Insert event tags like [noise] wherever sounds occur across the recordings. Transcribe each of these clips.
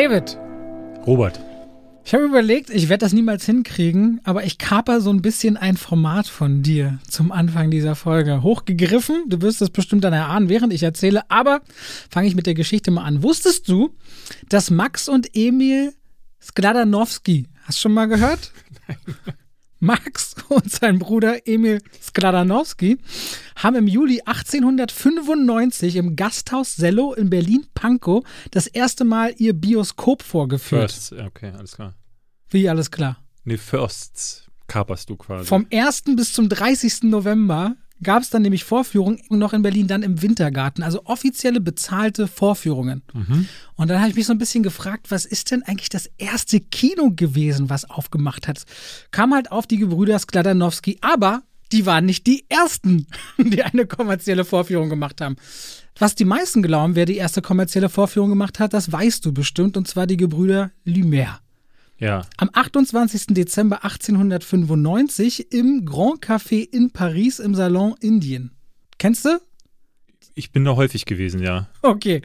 David, Robert. ich habe überlegt, ich werde das niemals hinkriegen, aber ich kaper so ein bisschen ein Format von dir zum Anfang dieser Folge. Hochgegriffen, du wirst es bestimmt dann erahnen, während ich erzähle, aber fange ich mit der Geschichte mal an. Wusstest du, dass Max und Emil Skladanowski, hast du schon mal gehört? [laughs] [laughs] Max [laughs] und sein Bruder Emil Skladanowski haben im Juli 1895 im Gasthaus Sello in Berlin-Pankow das erste Mal ihr Bioskop vorgeführt. Firsts, okay, alles klar. Wie alles klar. Nee, Firsts kaperst du quasi. Vom 1. bis zum 30. November gab es dann nämlich Vorführungen noch in Berlin, dann im Wintergarten, also offizielle bezahlte Vorführungen. Und dann habe ich mich so ein bisschen gefragt, was ist denn eigentlich das erste Kino gewesen, was aufgemacht hat? Kam halt auf die Gebrüder Skladanowski, aber die waren nicht die ersten, [laughs] die eine kommerzielle Vorführung gemacht haben. Was die meisten glauben, wer die erste kommerzielle Vorführung gemacht hat, das weißt du bestimmt, und zwar die Gebrüder Lumière. Ja. Am 28. Dezember 1895 im Grand Café in Paris im Salon Indien. Kennst du? Ich bin da häufig gewesen, ja. Okay.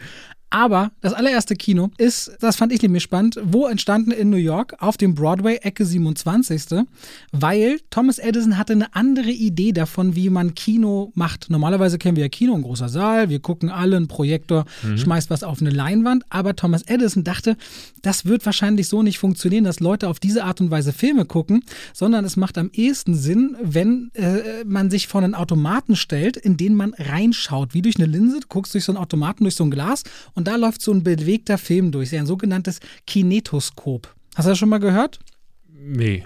Aber das allererste Kino ist, das fand ich nämlich spannend, wo entstanden in New York auf dem Broadway Ecke 27. Weil Thomas Edison hatte eine andere Idee davon, wie man Kino macht. Normalerweise kennen wir ja Kino, ein großer Saal, wir gucken alle, ein Projektor schmeißt was auf eine Leinwand. Aber Thomas Edison dachte, das wird wahrscheinlich so nicht funktionieren, dass Leute auf diese Art und Weise Filme gucken, sondern es macht am ehesten Sinn, wenn äh, man sich vor einen Automaten stellt, in den man reinschaut, wie durch eine Linse. Du guckst durch so einen Automaten, durch so ein Glas und da läuft so ein bewegter Film durch, ein sogenanntes Kinetoskop. Hast du das schon mal gehört? Nee.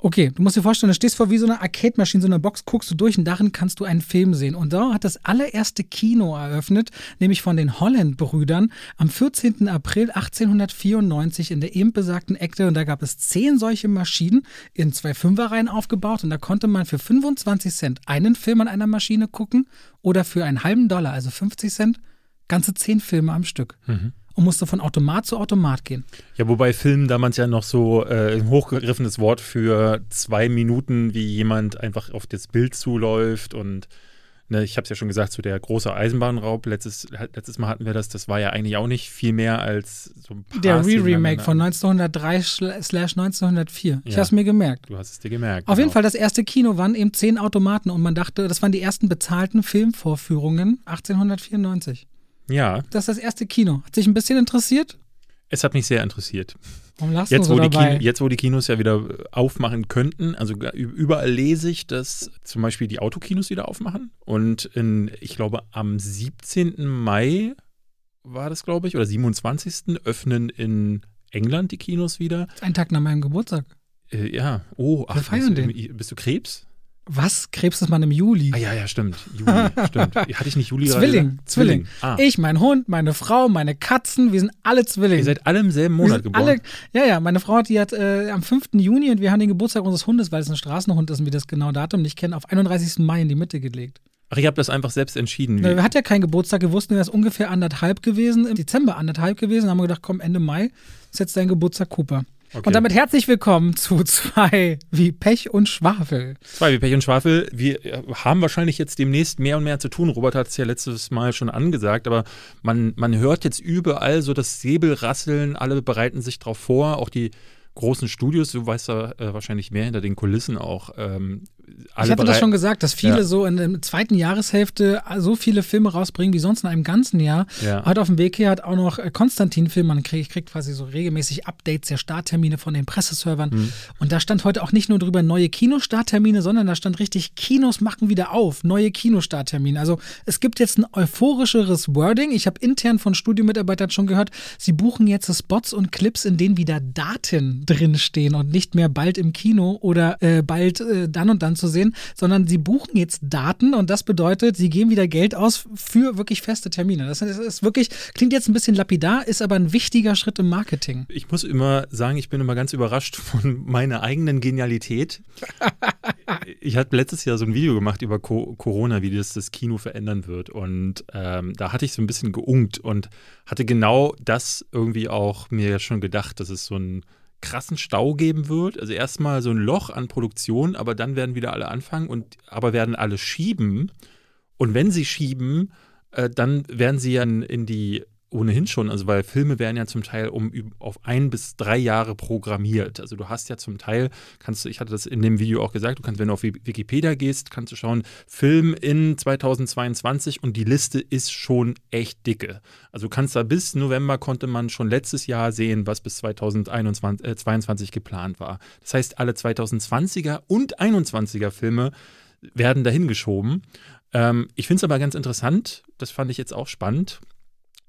Okay, du musst dir vorstellen, du stehst vor wie so einer Arcade-Maschine, so einer Box, guckst du durch und darin kannst du einen Film sehen. Und da hat das allererste Kino eröffnet, nämlich von den Holland-Brüdern am 14. April 1894 in der eben besagten Ecke. Und da gab es zehn solche Maschinen in zwei Fünferreihen aufgebaut. Und da konnte man für 25 Cent einen Film an einer Maschine gucken oder für einen halben Dollar, also 50 Cent, ganze zehn Filme am Stück. Und musste von Automat zu Automat gehen. Ja, wobei Film damals ja noch so äh, ein hochgegriffenes Wort für zwei Minuten, wie jemand einfach auf das Bild zuläuft und ne, ich habe es ja schon gesagt, so der große Eisenbahnraub, letztes, letztes Mal hatten wir das, das war ja eigentlich auch nicht viel mehr als so ein paar Der Re-Remake von aneinander. 1903 slash 1904. Ich Ja. habe es mir gemerkt. Du hast es dir gemerkt. Auf jeden genau. Fall, das erste Kino waren eben zehn Automaten und man dachte, das waren die ersten bezahlten Filmvorführungen 1894. Ja, Das ist das erste Kino. Hat sich ein bisschen interessiert? es hat mich sehr interessiert. Warum lachst du Jetzt so wo, die dabei? Kino, jetzt, wo die Kinos ja wieder aufmachen könnten, also überall lese ich, dass zum Beispiel die Autokinos wieder aufmachen. Und in, ich glaube, am 17. Mai war das, glaube ich, oder 27. öffnen in England die Kinos wieder. Ein Tag nach meinem Geburtstag. Äh, ja, oh, ach, Wir feiern du- den. bist du Krebs? Was? Krebs ist man im Juli. Ah ja, ja, stimmt. Juli, stimmt. [laughs] Hatte ich nicht Juli Zwilling? Zwilling. Ah, Ich, mein Hund, meine Frau, meine Katzen, wir sind alle Zwillinge. ihr seid alle im selben Wir Monat geboren. Alle, ja, ja, meine Frau hat, die hat äh, am 5. Juni und wir haben den Geburtstag unseres Hundes, weil es ein Straßenhund ist und wir das genaue Datum nicht kennen, auf 31. Mai in die Mitte gelegt. Ach, ihr habt das einfach selbst entschieden. Er hat ja keinen Geburtstag, wir wussten, er ist ungefähr anderthalb gewesen, im Dezember anderthalb gewesen, haben wir gedacht, komm, Ende Mai ist jetzt dein Geburtstag, Cooper. Okay. Und damit herzlich willkommen zu [laughs] zwei wie Pech und Schwafel. Zwei wie Pech und Schwafel. Wir äh, haben wahrscheinlich jetzt demnächst mehr und mehr zu tun. Robert hat es ja letztes Mal schon angesagt, aber man, man hört jetzt überall so das Säbelrasseln. Alle bereiten sich drauf vor. Auch die großen Studios, du weißt da äh, wahrscheinlich mehr hinter den Kulissen auch. Ähm, ich hatte das schon gesagt, dass viele Ja. so in der zweiten Jahreshälfte so viele Filme rausbringen wie sonst in einem ganzen Jahr. Ja. Heute auf dem Weg hier hat auch noch äh, Konstantin Film, man kriegt, kriegt quasi so regelmäßig Updates der Starttermine von den Presseservern. Mhm. Und da stand heute auch nicht nur drüber neue Kinostarttermine, sondern da stand richtig, Kinos machen wieder auf, neue Kinostarttermine. Also es gibt jetzt ein euphorischeres Wording. Ich habe intern von Studiomitarbeitern schon gehört, sie buchen jetzt Spots und Clips, in denen wieder Daten drinstehen und nicht mehr bald im Kino oder äh, bald äh, dann und dann zu sehen, sondern sie buchen jetzt Daten und das bedeutet, sie geben wieder Geld aus für wirklich feste Termine. Das ist, wirklich, klingt jetzt ein bisschen lapidar, ist aber ein wichtiger Schritt im Marketing. Ich muss immer sagen, ich bin immer ganz überrascht von meiner eigenen Genialität. [laughs] ich hatte letztes Jahr so ein Video gemacht über Co Corona, wie das das Kino verändern wird. Und ähm, da hatte ich so ein bisschen geunkt und hatte genau das irgendwie auch mir schon gedacht, dass es so einen krassen Stau geben wird. Also erstmal so ein Loch an Produktion, aber dann werden wieder alle anfangen und aber werden alle schieben. Und wenn sie schieben, äh, dann werden sie ja in, in die ohnehin schon, also weil Filme werden ja zum Teil um auf ein bis drei Jahre programmiert. Also du hast ja zum Teil, kannst du, ich hatte das in dem Video auch gesagt, du kannst, wenn du auf Wikipedia gehst, kannst du schauen, Film in 2022 und die Liste ist schon echt dicke. Also du kannst da bis November konnte man schon letztes Jahr sehen, was bis 2022 äh, geplant war. Das heißt, alle 2020er und 21er Filme werden dahin geschoben. Ähm, ich finde es aber ganz interessant, das fand ich jetzt auch spannend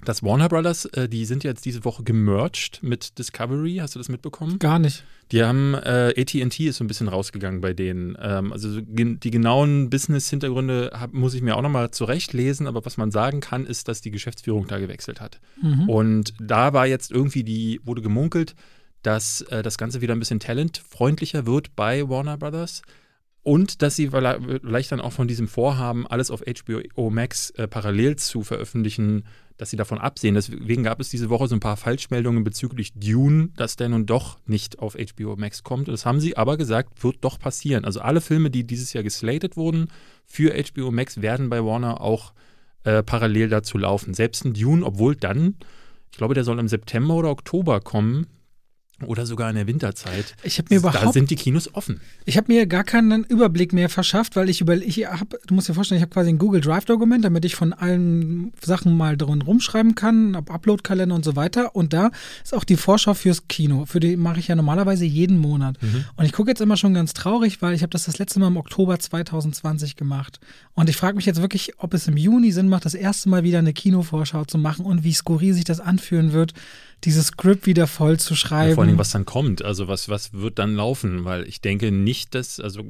dass Warner Brothers, äh, die sind jetzt diese Woche gemerged mit Discovery. Hast du das mitbekommen? Gar nicht. Die haben, äh, ATT ist so ein bisschen rausgegangen bei denen. Ähm, also die genauen Business-Hintergründe muss ich mir auch nochmal zurechtlesen, aber was man sagen kann, ist, dass die Geschäftsführung da gewechselt hat. Mhm. Und da war jetzt irgendwie die, wurde gemunkelt, dass äh, das Ganze wieder ein bisschen talentfreundlicher wird bei Warner Brothers. Und dass sie vielleicht dann auch von diesem Vorhaben, alles auf HBO Max äh, parallel zu veröffentlichen, dass sie davon absehen. Deswegen gab es diese Woche so ein paar Falschmeldungen bezüglich Dune, dass der nun doch nicht auf HBO Max kommt. Das haben sie aber gesagt, wird doch passieren. Also alle Filme, die dieses Jahr geslatet wurden für HBO Max, werden bei Warner auch äh, parallel dazu laufen. Selbst ein Dune, obwohl dann, ich glaube, der soll im September oder Oktober kommen, oder sogar in der Winterzeit. Ich habe mir überhaupt. Da sind die Kinos offen. Ich habe mir gar keinen Überblick mehr verschafft, weil ich über. Ich habe, du musst dir vorstellen, ich habe quasi ein Google Drive-Dokument, damit ich von allen Sachen mal drin rumschreiben kann, ab Upload-Kalender und so weiter. Und da ist auch die Vorschau fürs Kino. Für die mache ich ja normalerweise jeden Monat. Mhm. Und ich gucke jetzt immer schon ganz traurig, weil ich habe das das letzte Mal im Oktober 2020 gemacht. Und ich frage mich jetzt wirklich, ob es im Juni Sinn macht, das erste Mal wieder eine Kinovorschau zu machen und wie skurril sich das anfühlen wird dieses Skript wieder voll zu schreiben. Ja, vor allem, was dann kommt, also was, was wird dann laufen, weil ich denke nicht, dass, also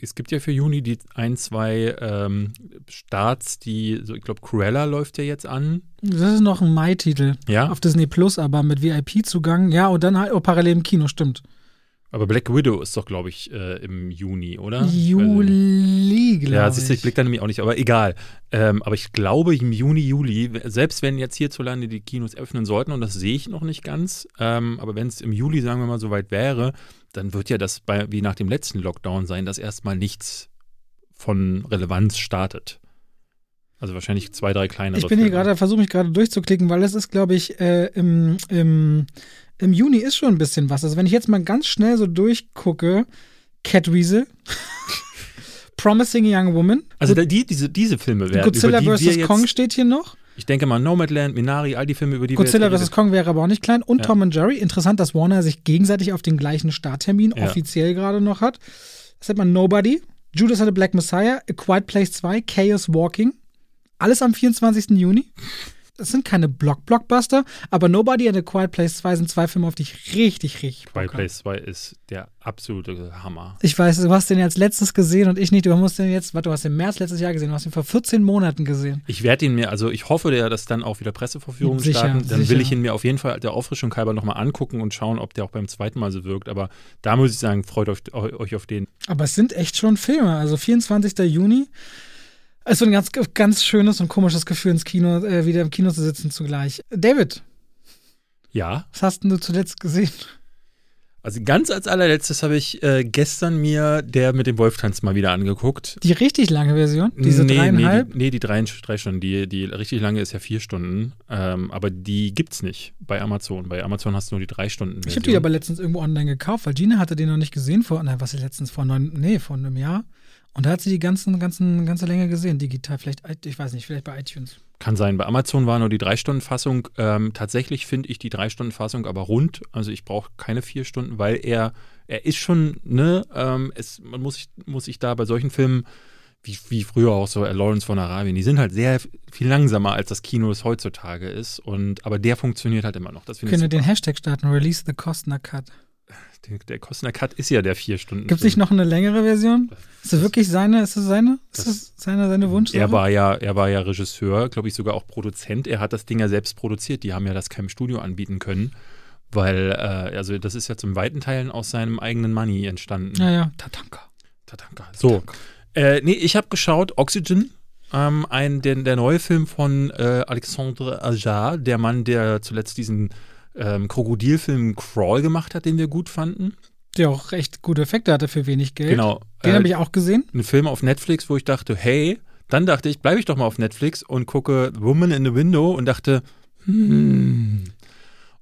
es gibt ja für Juni die ein, zwei ähm, Starts, die, so, ich glaube, Cruella läuft ja jetzt an. Das ist noch ein Mai-Titel. Ja. Auf Disney Plus, aber mit VIP-Zugang. Ja, und dann halt oh, parallel im Kino, stimmt. Aber Black Widow ist doch, glaube ich, äh, im Juni, oder? Juli, glaube ich. Ja, siehst du, ich blick da nämlich auch nicht, aber egal. Ähm, aber ich glaube, im Juni, Juli, selbst wenn jetzt hierzulande die Kinos öffnen sollten, und das sehe ich noch nicht ganz, ähm, aber wenn es im Juli, sagen wir mal, soweit wäre, dann wird ja das bei, wie nach dem letzten Lockdown sein, dass erstmal nichts von Relevanz startet. Also wahrscheinlich zwei, drei kleine. Ich bin hier gerade, versuche mich gerade durchzuklicken, weil es ist, glaube ich, äh, im, im im Juni ist schon ein bisschen was. Also wenn ich jetzt mal ganz schnell so durchgucke, Cat Weasel, [laughs] Promising Young Woman. Also die, diese, diese Filme werden. Godzilla vs. Kong steht hier noch. Ich denke mal Nomadland, Minari, all die Filme, über die Godzilla vs. Kong wäre aber auch nicht klein. Und ja. Tom und Jerry. Interessant, dass Warner sich gegenseitig auf den gleichen Starttermin ja. offiziell gerade noch hat. Das hat man Nobody, Judas the Black Messiah, A Quiet Place 2, Chaos Walking. Alles am 24. Juni es sind keine Block-Blockbuster, aber Nobody and A Quiet Place 2 sind zwei Filme, auf die ich richtig, richtig Quiet Place 2 ist der absolute Hammer. Ich weiß, du hast den jetzt letztes gesehen und ich nicht. Du musst den jetzt, warte, du hast den März letztes Jahr gesehen, du hast ihn vor 14 Monaten gesehen. Ich werde ihn mir, also ich hoffe ja, dass dann auch wieder Presseverführungen sicher, starten. Dann sicher. will ich ihn mir auf jeden Fall der Auffrischung halber nochmal angucken und schauen, ob der auch beim zweiten Mal so wirkt. Aber da muss ich sagen, freut euch, euch auf den. Aber es sind echt schon Filme. Also 24. Juni. Es ist ein ganz, ganz schönes und komisches Gefühl, ins Kino, äh, wieder im Kino zu sitzen zugleich. David. Ja. Was hast denn du zuletzt gesehen? Also ganz als allerletztes habe ich äh, gestern mir der mit dem Wolftanz mal wieder angeguckt. Die richtig lange Version? Diese nee, dreieinhalb? Nee, die, nee, die drei, drei Stunden. Die, die richtig lange ist ja vier Stunden. Ähm, aber die gibt's nicht bei Amazon. Bei Amazon hast du nur die drei Stunden. -Version. Ich habe die aber letztens irgendwo online gekauft, weil Gina hatte den noch nicht gesehen vor, na, was ist letztens vor neun, nee, vor einem Jahr. Und da hat sie die ganzen, ganzen, ganze Länge gesehen, digital. Vielleicht, ich weiß nicht, vielleicht bei iTunes. Kann sein. Bei Amazon war nur die Drei-Stunden-Fassung. Ähm, tatsächlich finde ich die Drei-Stunden-Fassung aber rund. Also ich brauche keine vier Stunden, weil er, er ist schon, ne, ähm, es, man muss sich, muss sich da bei solchen Filmen, wie, wie früher auch so Lawrence von Arabien, die sind halt sehr viel langsamer, als das Kino es heutzutage ist. Und, aber der funktioniert halt immer noch. Das Können wir den Hashtag starten, Release the Costner Cut der, der Costner Cut ist ja der vier Stunden. Gibt es nicht noch eine längere Version? Ist das wirklich seine? Ist das seine? Ist das seine, seine Wunsch? Er war ja, er war ja Regisseur, glaube ich sogar auch Produzent. Er hat das Ding ja selbst produziert. Die haben ja das keinem Studio anbieten können, weil äh, also das ist ja zum weiten Teilen aus seinem eigenen Money entstanden. Ja ja, Tatanka. Tatanka. So, Äh, nee, ich habe geschaut Oxygen. Ähm, ein, der, der neue Film von äh, Alexandre Ajar, der Mann, der zuletzt diesen ähm, Krokodilfilm Crawl gemacht hat, den wir gut fanden. Der auch recht gute Effekte hatte für wenig Geld. Genau. Den äh, habe ich auch gesehen. Ein Film auf Netflix, wo ich dachte, hey, dann dachte ich, bleibe ich doch mal auf Netflix und gucke Woman in the Window und dachte, hm.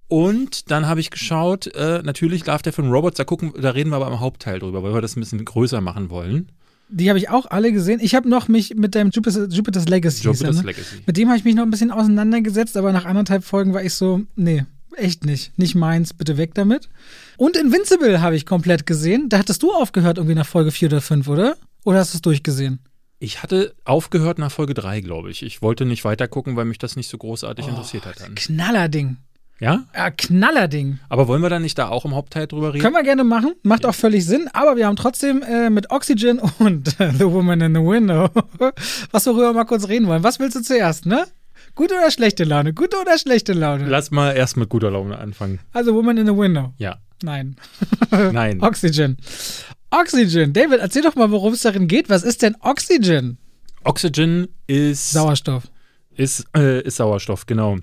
Und dann habe ich geschaut, äh, natürlich Love, Death and Robots, da gucken, da reden wir aber im Hauptteil drüber, weil wir das ein bisschen größer machen wollen. Die habe ich auch alle gesehen. Ich habe noch mich mit deinem Jupiter, Jupiter's Legacy. Jupiter's ne? Legacy. Mit dem habe ich mich noch ein bisschen auseinandergesetzt, aber nach anderthalb Folgen war ich so, nee, echt nicht. Nicht meins, bitte weg damit. Und Invincible habe ich komplett gesehen. Da hattest du aufgehört irgendwie nach Folge 4 oder 5, oder? Oder hast du es durchgesehen? Ich hatte aufgehört nach Folge 3, glaube ich. Ich wollte nicht weiter gucken, weil mich das nicht so großartig interessiert hat dann. Knallerding. Ja? Ja, Knallerding. Aber wollen wir dann nicht da auch im Hauptteil drüber reden? Können wir gerne machen. Macht auch völlig Sinn. Aber wir haben trotzdem äh, mit Oxygen [laughs] und The Woman in the Window, [laughs] was wir mal kurz reden wollen. Was willst du zuerst, ne? Gute oder schlechte Laune? Gute oder schlechte Laune? Lass mal erst mit guter Laune anfangen. Also Woman in the Window. Ja. Nein. [laughs] Nein. Oxygen. Oxygen. David, erzähl doch mal, worum es darin geht. Was ist denn Oxygen? Oxygen ist Sauerstoff. ist, äh, ist Sauerstoff, genau.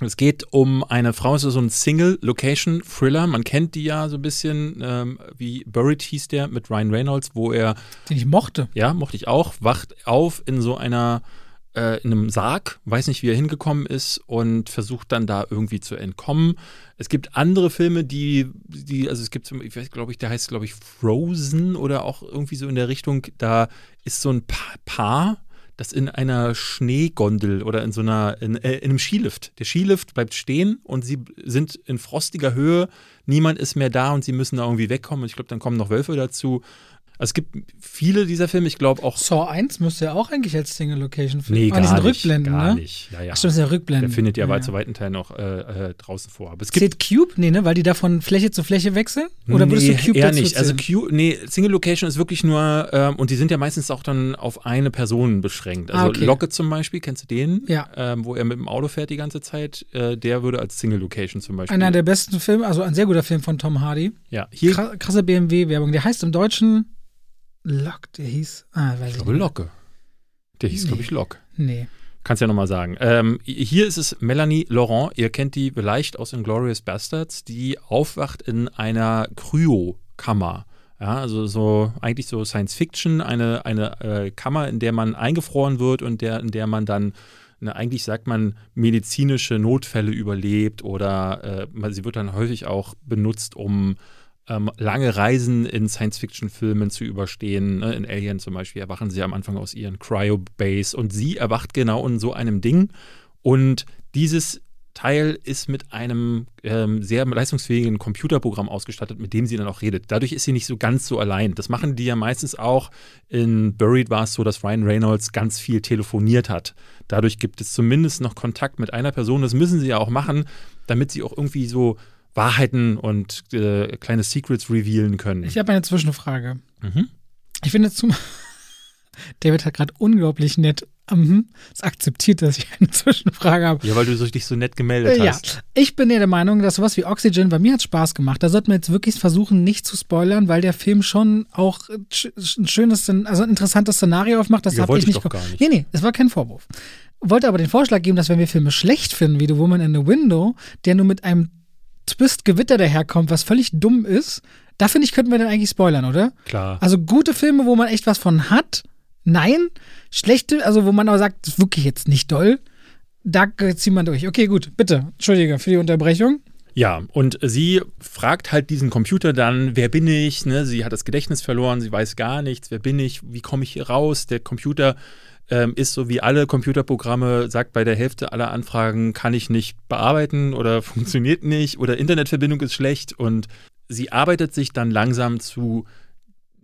Es geht um eine Frau, es ist so ein Single-Location-Thriller. Man kennt die ja so ein bisschen, ähm, wie Buried hieß der mit Ryan Reynolds, wo er, Den ich mochte. ja, mochte ich auch, wacht auf in so einer, äh, in einem Sarg, weiß nicht, wie er hingekommen ist und versucht dann da irgendwie zu entkommen. Es gibt andere Filme, die, die also es gibt, ich weiß, glaube ich, der heißt, glaube ich, Frozen oder auch irgendwie so in der Richtung, da ist so ein Pa- Paar, das in einer Schneegondel oder in so einer, in, äh, in einem Skilift. Der Skilift bleibt stehen und sie sind in frostiger Höhe. Niemand ist mehr da und sie müssen da irgendwie wegkommen. Und ich glaube, dann kommen noch Wölfe dazu. Also es gibt viele dieser Filme, ich glaube auch. Saw 1 müsste ja auch eigentlich als Single-Location-Film. Nee, Ah, die gar sind nicht, Rückblenden, gar ne? nicht. Ja, ja. Ach, stimmt, das ist ja Rückblenden. Der findet ja, ja, bei zu weiten Teilen noch äh, äh, draußen vor. Aber es gibt Zählt Cube? Nee, ne? Weil die da von Fläche zu Fläche wechseln? Oder würdest nee, du Cube eher dazu nicht. Also? Q, nee, Single Location ist wirklich nur, ähm, und die sind ja meistens auch dann auf eine Person beschränkt. Also Ah, okay. Locke zum Beispiel, kennst du den? Ja. Ähm, wo er mit dem Auto fährt die ganze Zeit. Äh, der würde als Single Location zum Beispiel. Einer der besten Filme, also ein sehr guter Film von Tom Hardy. ja, hier Kra- Krasse BMW-Werbung. Der heißt im Deutschen Lock, der hieß. Ah, weiß ich ich glaube nicht. Locke. Der hieß, glaube ich, Locke. Nee. Kannst ja nochmal sagen. Ähm, hier ist es Melanie Laurent. Ihr kennt die vielleicht aus Inglourious Bastards, die aufwacht in einer Kryokammer. Ja, also so eigentlich so Science Fiction, eine, eine äh, Kammer, in der man eingefroren wird und der, in der man dann, ne, eigentlich sagt man, medizinische Notfälle überlebt oder äh, sie wird dann häufig auch benutzt, um ähm, lange Reisen in Science-Fiction-Filmen zu überstehen. Ne? In Alien zum Beispiel erwachen sie am Anfang aus ihren Cryo-Base und sie erwacht genau in so einem Ding. Und dieses Teil ist mit einem ähm, sehr leistungsfähigen Computerprogramm ausgestattet, mit dem sie dann auch redet. Dadurch ist sie nicht so ganz so allein. Das machen die ja meistens auch. In Buried war es so, dass Ryan Reynolds ganz viel telefoniert hat. Dadurch gibt es zumindest noch Kontakt mit einer Person. Das müssen sie ja auch machen, damit sie auch irgendwie so Wahrheiten und äh, kleine Secrets revealen können. Ich habe eine Zwischenfrage. Mhm. Ich finde zum. [laughs] David hat gerade unglaublich nett. Mhm. Es akzeptiert, dass ich eine Zwischenfrage habe. Ja, weil du dich so nett gemeldet Ja, hast. ich bin ja der Meinung, dass sowas wie Oxygen, bei mir hat Spaß gemacht. Da sollten wir jetzt wirklich versuchen, nicht zu spoilern, weil der Film schon auch ein schönes, also ein interessantes Szenario aufmacht. Das Ja, habe wollte ich ich nicht. doch gar nicht. Nee, nee, es war kein Vorwurf. Wollte aber den Vorschlag geben, dass wenn wir Filme schlecht finden, wie The Woman in the Window, der nur mit einem Twist-Gewitter daherkommt, was völlig dumm ist, da finde ich, könnten wir dann eigentlich spoilern, oder? Klar. Also gute Filme, wo man echt was von hat, nein. Schlechte, also wo man aber sagt, das ist wirklich jetzt nicht doll, da zieht man durch. Okay, gut, bitte. Entschuldige für die Unterbrechung. Ja, und sie fragt halt diesen Computer dann, wer bin ich? Ne? Sie hat das Gedächtnis verloren, sie weiß gar nichts, wer bin ich, wie komme ich hier raus? Der Computer ähm, ist so wie alle Computerprogramme, sagt bei der Hälfte aller Anfragen, kann ich nicht bearbeiten oder [laughs] funktioniert nicht oder Internetverbindung ist schlecht und sie arbeitet sich dann langsam zu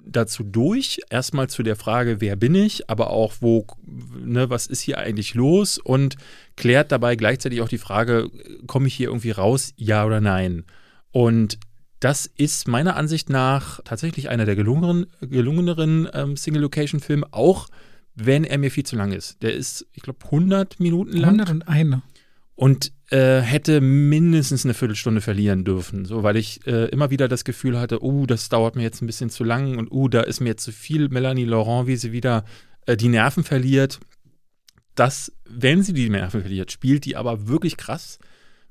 dazu durch, erstmal zu der Frage, wer bin ich, aber auch, wo, ne, was ist hier eigentlich los und klärt dabei gleichzeitig auch die Frage, komme ich hier irgendwie raus, ja oder nein? Und das ist meiner Ansicht nach tatsächlich einer der gelungeneren, gelungeneren ähm, Single-Location-Filme, auch wenn er mir viel zu lang ist. Der ist, ich glaube, 100 Minuten lang 101. und äh, hätte mindestens eine Viertelstunde verlieren dürfen, so weil ich äh, immer wieder das Gefühl hatte, oh, das dauert mir jetzt ein bisschen zu lang und oh, da ist mir jetzt zu viel Melanie Laurent, wie sie wieder äh, die Nerven verliert. Das, wenn sie die Nerven verliert, spielt die aber wirklich krass.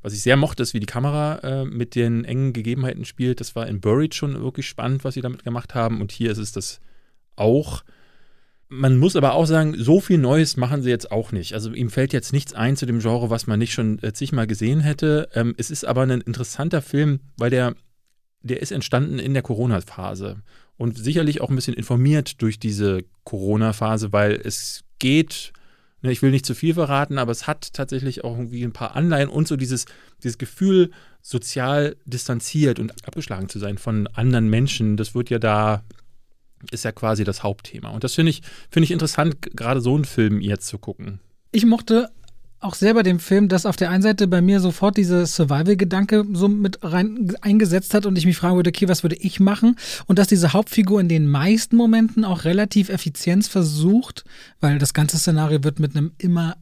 Was ich sehr mochte, ist, wie die Kamera äh, mit den engen Gegebenheiten spielt. Das war in Buried schon wirklich spannend, was sie damit gemacht haben. Und hier ist es das auch. Man muss aber auch sagen, so viel Neues machen sie jetzt auch nicht. Also ihm fällt jetzt nichts ein zu dem Genre, was man nicht schon äh, zigmal gesehen hätte. Ähm, es ist aber ein interessanter Film, weil der, der ist entstanden in der Corona-Phase und sicherlich auch ein bisschen informiert durch diese Corona-Phase, weil es geht, ne, ich will nicht zu viel verraten, aber es hat tatsächlich auch irgendwie ein paar Anleihen und so dieses, dieses Gefühl, sozial distanziert und abgeschlagen zu sein von anderen Menschen. Das wird ja da ist ja quasi das Hauptthema. Und das finde ich, finde ich interessant, gerade so einen Film jetzt zu gucken. Ich mochte auch selber dem Film, dass auf der einen Seite bei mir sofort dieser Survival-Gedanke so mit rein eingesetzt hat und ich mich fragen würde, okay, was würde ich machen? Und dass diese Hauptfigur in den meisten Momenten auch relativ effizient versucht, weil das ganze Szenario wird mit einem immer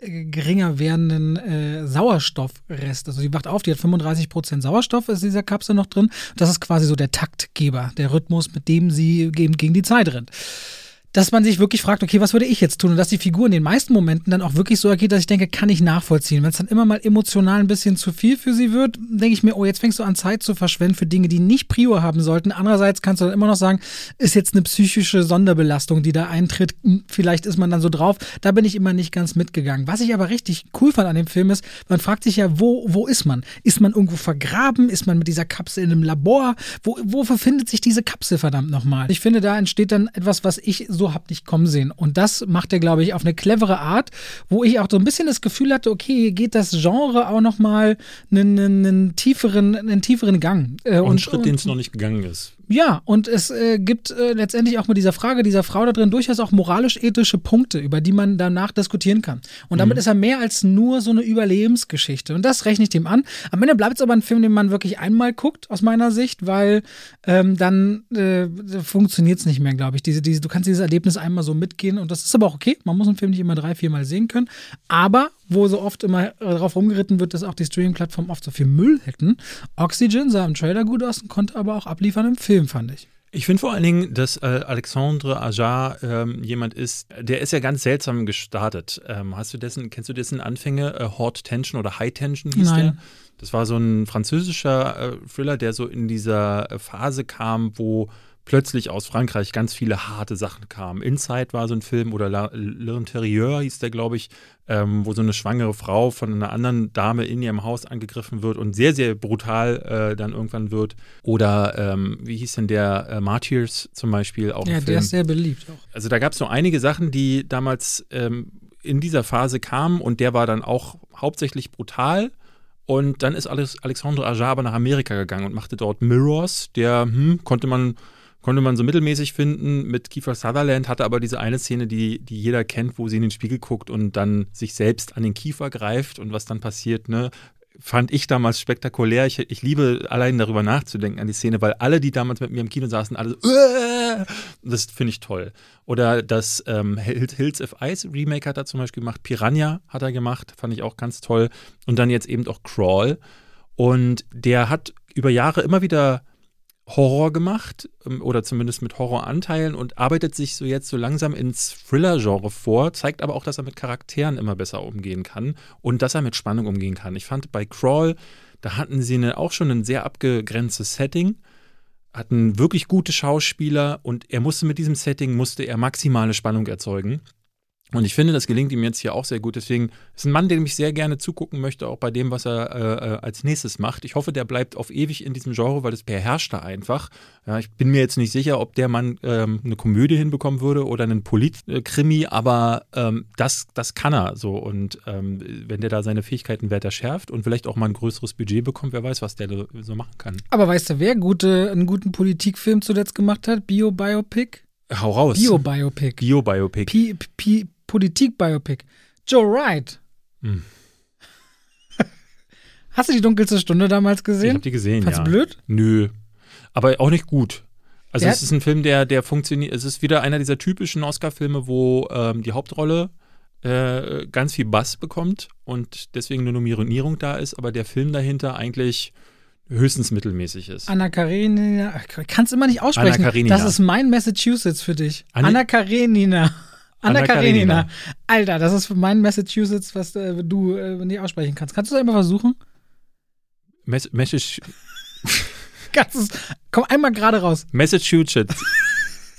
geringer werdenden äh, Sauerstoffrest. Also die wacht auf, die hat 35% Sauerstoff ist dieser Kapsel noch drin. Das ist quasi so der Taktgeber, der Rhythmus, mit dem sie gegen die Zeit rennt dass man sich wirklich fragt, okay, was würde ich jetzt tun? Und dass die Figur in den meisten Momenten dann auch wirklich so ergeht, dass ich denke, kann ich nachvollziehen. Wenn es dann immer mal emotional ein bisschen zu viel für sie wird, denke ich mir, oh, jetzt fängst du an Zeit zu verschwenden für Dinge, die nicht Prior haben sollten. Andererseits kannst du dann immer noch sagen, ist jetzt eine psychische Sonderbelastung, die da eintritt. Hm, vielleicht ist man dann so drauf. Da bin ich immer nicht ganz mitgegangen. Was ich aber richtig cool fand an dem Film ist, man fragt sich ja, wo, wo ist man? Ist man irgendwo vergraben? Ist man mit dieser Kapsel in einem Labor? Wo, wo befindet sich diese Kapsel verdammt nochmal? Ich finde, da entsteht dann etwas, was ich so so habt nicht kommen sehen. Und das macht er, glaube ich, auf eine clevere Art, wo ich auch so ein bisschen das Gefühl hatte, okay, hier geht das Genre auch nochmal einen, einen, tieferen, einen tieferen Gang. Äh, und, einen Schritt, den es noch nicht gegangen ist. Ja, und es äh, gibt äh, letztendlich auch mit dieser Frage dieser Frau da drin durchaus auch moralisch-ethische Punkte, über die man danach diskutieren kann. Und damit mhm. ist er mehr als nur so eine Überlebensgeschichte. Und das rechne ich dem an. Am Ende bleibt es aber ein Film, den man wirklich einmal guckt, aus meiner Sicht, weil ähm, dann äh, funktioniert es nicht mehr, glaube ich. Diese, diese, du kannst dieses Erlebnis einmal so mitgehen und das ist aber auch okay. Man muss einen Film nicht immer drei, viermal sehen können. Aber wo so oft immer darauf rumgeritten wird, dass auch die Streaming-Plattformen oft so viel Müll hätten. Oxygen sah im Trailer gut aus und konnte aber auch abliefern im Film, fand ich. Ich finde vor allen Dingen, dass äh, Alexandre Ajar ähm, jemand ist, der ist ja ganz seltsam gestartet. Ähm, hast du dessen, kennst du dessen Anfänge? Äh, Hot Tension oder High Tension hieß Nein. der? Das war so ein französischer äh, Thriller, der so in dieser Phase kam, wo plötzlich aus Frankreich ganz viele harte Sachen kamen. Inside war so ein Film oder L'Intérieur hieß der, glaube ich, ähm, wo so eine schwangere Frau von einer anderen Dame in ihrem Haus angegriffen wird und sehr, sehr brutal äh, dann irgendwann wird. Oder ähm, wie hieß denn der äh, Martyrs zum Beispiel auch? Ja, der ist sehr beliebt auch. Also da gab es so einige Sachen, die damals ähm, in dieser Phase kamen und der war dann auch hauptsächlich brutal. Und dann ist Alexandre Ajar aber nach Amerika gegangen und machte dort Mirrors, der hm, konnte man konnte man so mittelmäßig finden. Mit Kiefer Sutherland hatte aber diese eine Szene, die, die jeder kennt, wo sie in den Spiegel guckt und dann sich selbst an den Kiefer greift und was dann passiert, ne? Fand ich damals spektakulär. Ich, ich liebe allein darüber nachzudenken an die Szene, weil alle, die damals mit mir im Kino saßen, alle so, das finde ich toll. Oder das ähm, Hills of Ice Remake hat er zum Beispiel gemacht. Piranha hat er gemacht, fand ich auch ganz toll. Und dann jetzt eben auch Crawl. Und der hat über Jahre immer wieder Horror gemacht ähm, oder zumindest mit Horroranteilen und arbeitet sich so jetzt so langsam ins Thriller-Genre vor, zeigt aber auch, dass er mit Charakteren immer besser umgehen kann und dass er mit Spannung umgehen kann. Ich fand bei Crawl, da hatten sie eine, auch schon ein sehr abgegrenztes Setting, hatten wirklich gute Schauspieler und er musste mit diesem Setting, musste er maximale Spannung erzeugen. Und ich finde, das gelingt ihm jetzt hier auch sehr gut. Deswegen ist ein Mann, dem ich sehr gerne zugucken möchte, auch bei dem, was er äh, äh, als nächstes macht. Ich hoffe, der bleibt auf ewig in diesem Genre, weil das beherrscht er einfach. Ja, ich bin mir jetzt nicht sicher, ob der Mann ähm, eine Komödie hinbekommen würde oder einen Politkrimi, aber ähm, das, das kann er so. Und ähm, wenn der da seine Fähigkeiten weiter schärft und vielleicht auch mal ein größeres Budget bekommt, wer weiß, was der so machen kann. Aber weißt du, wer gute, einen guten Politikfilm zuletzt gemacht hat? Bio-Biopic? Hau raus. Bio-Biopic. Bio-Biopic. Politik-Biopic. Joe Wright. Hm. [laughs] Hast du die dunkelste Stunde damals gesehen? Ich hab die gesehen, Fandst ja. blöd? Nö. Aber auch nicht gut. Also der es ist ein Film, der, der funktioniert, es ist wieder einer dieser typischen Oscar-Filme, wo ähm, die Hauptrolle äh, ganz viel Bass bekommt und deswegen eine Nominierung da ist, aber der Film dahinter eigentlich höchstens mittelmäßig ist. Anna Karenina, kannst immer nicht aussprechen. Anna Karenina. Das ist mein Massachusetts für dich. Anna, Anna Karenina. Anna, Karenina. Alter, das ist mein Massachusetts, was äh, du äh, nicht aussprechen kannst. Kannst du das einmal versuchen? Message. [laughs] Kannst komm einmal gerade raus. Massachusetts.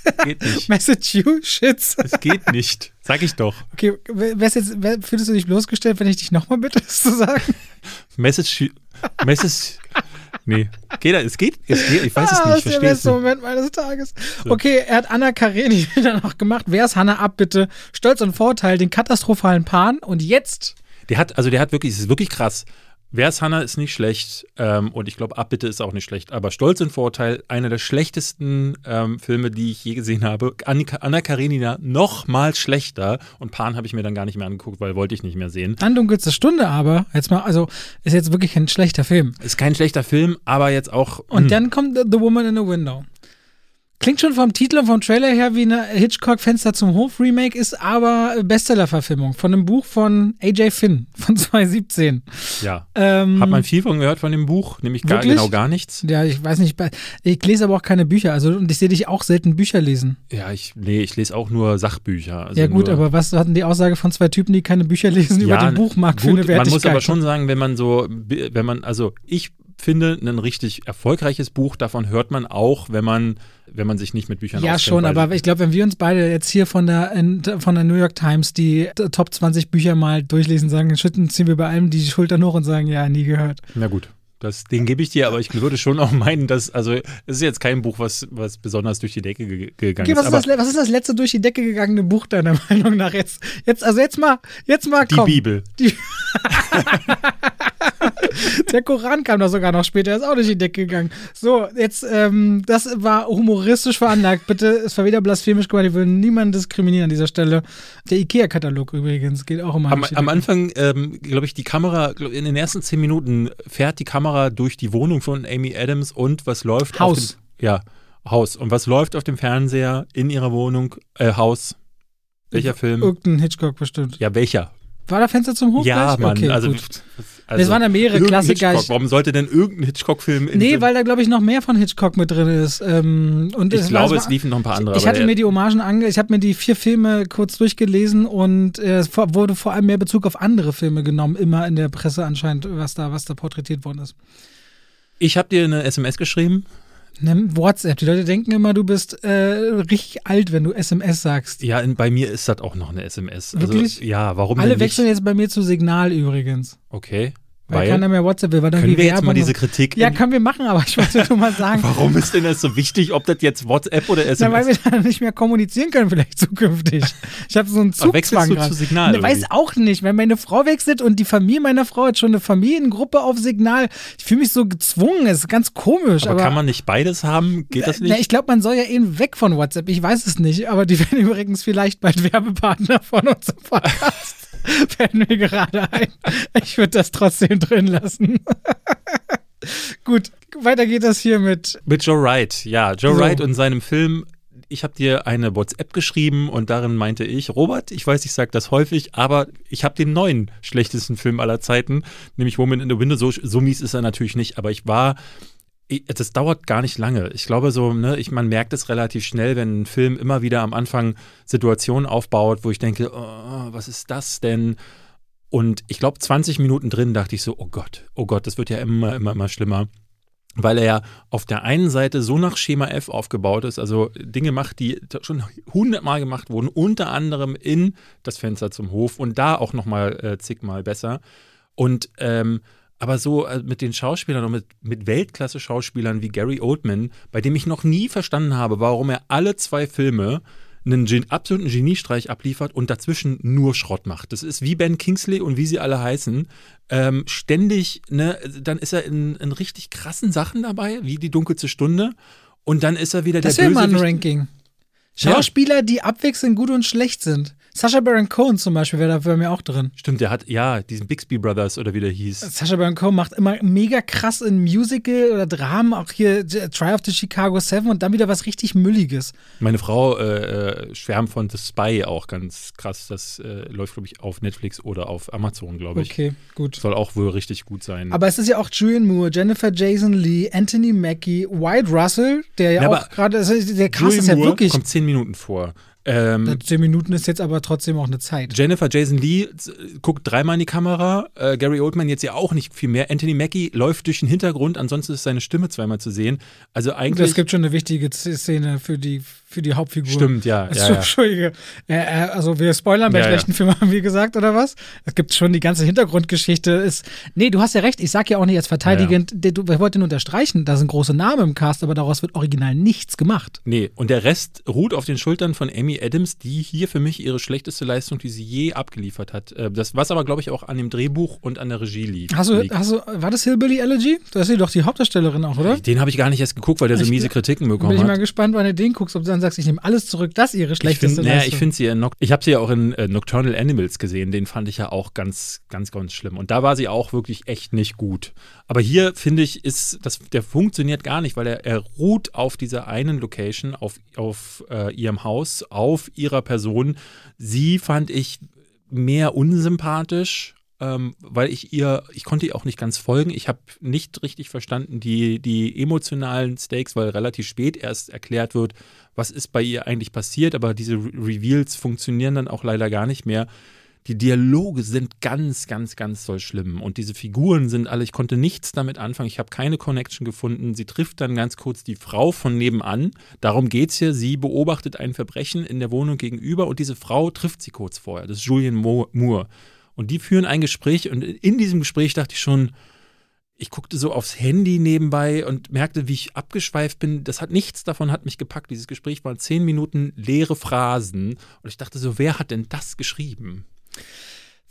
[laughs] Geht nicht. Massachusetts. Es geht nicht. Sag ich doch. Okay, wär's jetzt, wär, fühlst du dich bloßgestellt, wenn ich dich nochmal bitte, das zu sagen? [laughs] Message. Message. [laughs] Nee. Geht das? Es geht? Es geht? Ich weiß ah, es nicht. Das Ich ist der verstehe es beste. Moment meines Tages. Okay, er hat Anna Karenina [laughs] dann noch gemacht. Wer ist Hannah ab, bitte? Stolz und Vorteil, den katastrophalen Pan. Und jetzt Der hat, also der hat wirklich, es ist wirklich krass. Wer ist Hannah ist nicht schlecht ähm, und ich glaube, Abbitte ist auch nicht schlecht. Aber Stolz und Vorteil, einer der schlechtesten ähm, Filme, die ich je gesehen habe. Anna Karenina noch mal schlechter und Pan habe ich mir dann gar nicht mehr angeguckt, weil wollte ich nicht mehr sehen. Dann dunkelste Stunde aber, jetzt mal, also ist jetzt wirklich ein schlechter Film. Ist kein schlechter Film, aber jetzt auch. Und mh, dann kommt The Woman in the Window. Klingt schon vom Titel und vom Trailer her wie eine Hitchcock-Fenster zum Hof-Remake, ist aber Bestseller-Verfilmung von einem Buch von A.J. Finn von [laughs] 2017. ja. Ähm, Hat man viel von gehört von dem Buch? Nämlich gar, Wirklich? genau gar nichts. ja, ich weiß nicht, ich lese aber auch keine Bücher, also und ich sehe dich auch selten Bücher lesen. Ja, ich, nee, ich lese auch nur Sachbücher. Also ja gut, nur, aber was hatten die Aussage von zwei Typen, die keine Bücher lesen über den Buchmarkt für gut, eine Wertigkeit? Man muss aber schon sagen, wenn man so, wenn man, also ich finde, ein richtig erfolgreiches Buch, davon hört man auch, wenn man, wenn man sich nicht mit Büchern Ja, auskennt. schon, weil- aber ich glaube, wenn wir uns beide jetzt hier von der, von der New York Times die Top 20 Bücher mal durchlesen, sagen, schütten, ziehen wir bei allem die Schultern hoch und sagen, ja, nie gehört. Na gut. Das, den gebe ich dir, aber ich würde schon auch meinen, dass, also, es ist jetzt kein Buch, was, was besonders durch die Decke ge gegangen Okay, was ist. ist, das, was ist das letzte durch die Decke gegangene Buch deiner [laughs] Meinung nach jetzt? Jetzt, also jetzt mal, jetzt mal die komm. Bibel. [laughs] [laughs] Der Koran kam da sogar noch später, ist auch durch die Decke gegangen. So, jetzt, ähm, das war humoristisch veranlagt. Bitte, es war wieder blasphemisch gemeint, ich will niemanden diskriminieren an dieser Stelle. Der IKEA-Katalog übrigens geht auch immer Am, am. Anfang, ähm, glaube ich, die Kamera, glaub, in den ersten zehn Minuten fährt die Kamera durch die Wohnung von Amy Adams und was läuft Haus. auf dem, ja, Haus. Und was läuft auf dem Fernseher in ihrer Wohnung, äh, Haus? Welcher Film? Irgendein Hitchcock bestimmt. Ja, welcher? War da Fenster zum Hof? Ja? Mann. Okay, also, gut. Also, Es waren ja mehrere Klassiker. Hitchcock. Warum sollte denn irgendein Hitchcock-Film in Nee, weil da, glaube ich, noch mehr von Hitchcock mit drin ist. Ähm, und ich es glaube, war, es liefen noch ein paar andere. Ich hatte mir die Hommagen ange... Ich habe mir die vier Filme kurz durchgelesen und äh, es wurde vor allem mehr Bezug auf andere Filme genommen, immer in der Presse anscheinend, was da, was da porträtiert worden ist. ich habe dir eine SMS geschrieben. Nimm WhatsApp. Die Leute denken immer, du bist äh, richtig alt, wenn du SMS sagst. Ja, bei mir ist das auch noch eine SMS. Also, Wirklich? Ja, warum Alle wechseln jetzt bei mir zu Signal übrigens. Okay. Weil, Weil, keiner mehr WhatsApp will, weil dann können wir jetzt mal diese Kritik Ja, können wir machen, aber ich wollte nur mal [laughs] sagen, Warum ist denn das so wichtig, ob das jetzt WhatsApp oder SMS Na, weil wir dann nicht mehr kommunizieren können, vielleicht [laughs] zukünftig. Ich habe so einen wechselst Zugzwang du gerade. zu Signal, oder weiß auch nicht. Wenn meine Frau wechselt und die Familie meiner Frau hat schon eine Familiengruppe auf Signal, ich fühle mich so gezwungen. Es ist ganz komisch. aber, Aber, kann man nicht beides haben? Geht das Na, nicht? ich glaube, man soll ja eben weg von WhatsApp. Ich weiß es nicht. Aber die [laughs] werden übrigens vielleicht bald Werbepartner von unserem Podcast. [laughs] Fällt mir gerade ein. Ich würde das trotzdem drin lassen. [laughs] Gut, weiter geht das hier mit Mit Joe Wright, ja. Joe So. Wright und seinem Film. Ich habe dir eine WhatsApp geschrieben und darin meinte ich, Robert, ich weiß, ich sage das häufig, aber ich habe den neuen schlechtesten Film aller Zeiten, nämlich Woman in the Window. So, so mies ist er natürlich nicht, aber ich war, das dauert gar nicht lange. Ich glaube so, ne, ich, man merkt es relativ schnell, wenn ein Film immer wieder am Anfang Situationen aufbaut, wo ich denke, oh, was ist das denn? Und ich glaube, 20 Minuten drin dachte ich so, oh Gott, oh Gott, das wird ja immer, immer, immer schlimmer weil er ja auf der einen Seite so nach Schema F aufgebaut ist, also Dinge macht, die schon hundertmal gemacht wurden, unter anderem in das Fenster zum Hof und da auch nochmal äh, zigmal besser. Und ähm, aber so äh, mit den Schauspielern und mit, mit Weltklasse-Schauspielern wie Gary Oldman, bei dem ich noch nie verstanden habe, warum er alle zwei Filme einen Gen absoluten Geniestreich abliefert und dazwischen nur Schrott macht. Das ist wie Ben Kingsley und wie sie alle heißen. Ähm, ständig, ne, dann ist er in, in richtig krassen Sachen dabei, wie die dunkelste Stunde. Und dann ist er wieder Das der wäre mal ein. Ranking. Schauspieler, die abwechselnd gut und schlecht sind. Sacha Baron Cohen zum Beispiel wäre da bei mir auch drin. Stimmt, der hat, ja, diesen Bixby Brothers oder wie der hieß. Sacha Baron Cohen macht immer mega krass in Musical oder Dramen, auch hier Try of the Chicago Seven und dann wieder was richtig Mülliges. Meine Frau äh, äh, schwärmt von The Spy auch ganz krass. Das äh, läuft, glaube ich, auf Netflix oder auf Amazon, glaube ich. Okay, gut. Soll auch wohl richtig gut sein. Aber es ist ja auch Julian Moore, Jennifer Jason Lee, Anthony Mackie, White Russell, der ja Ja, auch gerade, also der Cast ist ja Moore wirklich. kommt zehn Minuten vor. Ähm, Zehn Minuten ist jetzt aber trotzdem auch eine Zeit. Jennifer Jason Lee z- guckt dreimal in die Kamera, äh, Gary Oldman jetzt ja auch nicht viel mehr. Anthony Mackie läuft durch den Hintergrund, ansonsten ist seine Stimme zweimal zu sehen. Also eigentlich. Das gibt schon eine wichtige Szene für die für die Hauptfigur. Stimmt, ja. Also, ja, ja. Entschuldige. Äh, äh, also wir spoilern bei Ja, ja. schlechten Filmen, [laughs] haben wir gesagt, oder was? Es gibt schon die ganze Hintergrundgeschichte. Ist, nee, du hast ja recht. Ich sag ja auch nicht als verteidigend, der- du, ich wollte nur unterstreichen, da sind große Namen im Cast, aber daraus wird original nichts gemacht. Nee, und der Rest ruht auf den Schultern von Amy Adams, die hier für mich ihre schlechteste Leistung, die sie je abgeliefert hat. Äh, Das, was aber, glaube ich, auch an dem Drehbuch und an der Regie liegt. Hast du, hast du, war das Hillbilly Elegy? Das ist sie doch die Hauptdarstellerin auch, oder? Den habe ich gar nicht erst geguckt, weil der so Ich- miese Kritiken Bin bekommen ich mal hat. gespannt, wann du den guckst, ob du dann sagst, ich nehme alles zurück, das ihre Ich schlechteste finde, naja, Leistung. ich finde sie in ich habe sie ja auch in äh, Nocturnal Animals gesehen, den fand ich ja auch ganz, ganz, ganz schlimm. Und da war sie auch wirklich echt nicht gut. Aber hier finde ich, ist das, der funktioniert gar nicht, weil er, er ruht auf dieser einen Location, auf, auf äh, ihrem Haus, auf ihrer Person. Sie fand ich mehr unsympathisch. Ähm, weil ich ihr, ich konnte ihr auch nicht ganz folgen. Ich habe nicht richtig verstanden die, die emotionalen Stakes, weil relativ spät erst erklärt wird, was ist bei ihr eigentlich passiert, aber diese Re Reveals funktionieren dann auch leider gar nicht mehr. Die Dialoge sind ganz, ganz, ganz doll schlimm. Und diese Figuren sind alle, ich konnte nichts damit anfangen. Ich habe keine Connection gefunden. Sie trifft dann ganz kurz die Frau von nebenan. Darum geht es hier. Sie beobachtet ein Verbrechen in der Wohnung gegenüber und diese Frau trifft sie kurz vorher. Das ist Julian Mo Moore. Und die führen ein Gespräch und in diesem Gespräch dachte ich schon, ich guckte so aufs Handy nebenbei und merkte, wie ich abgeschweift bin. Das hat nichts davon hat mich gepackt. Dieses Gespräch waren zehn Minuten leere Phrasen und ich dachte so, wer hat denn das geschrieben?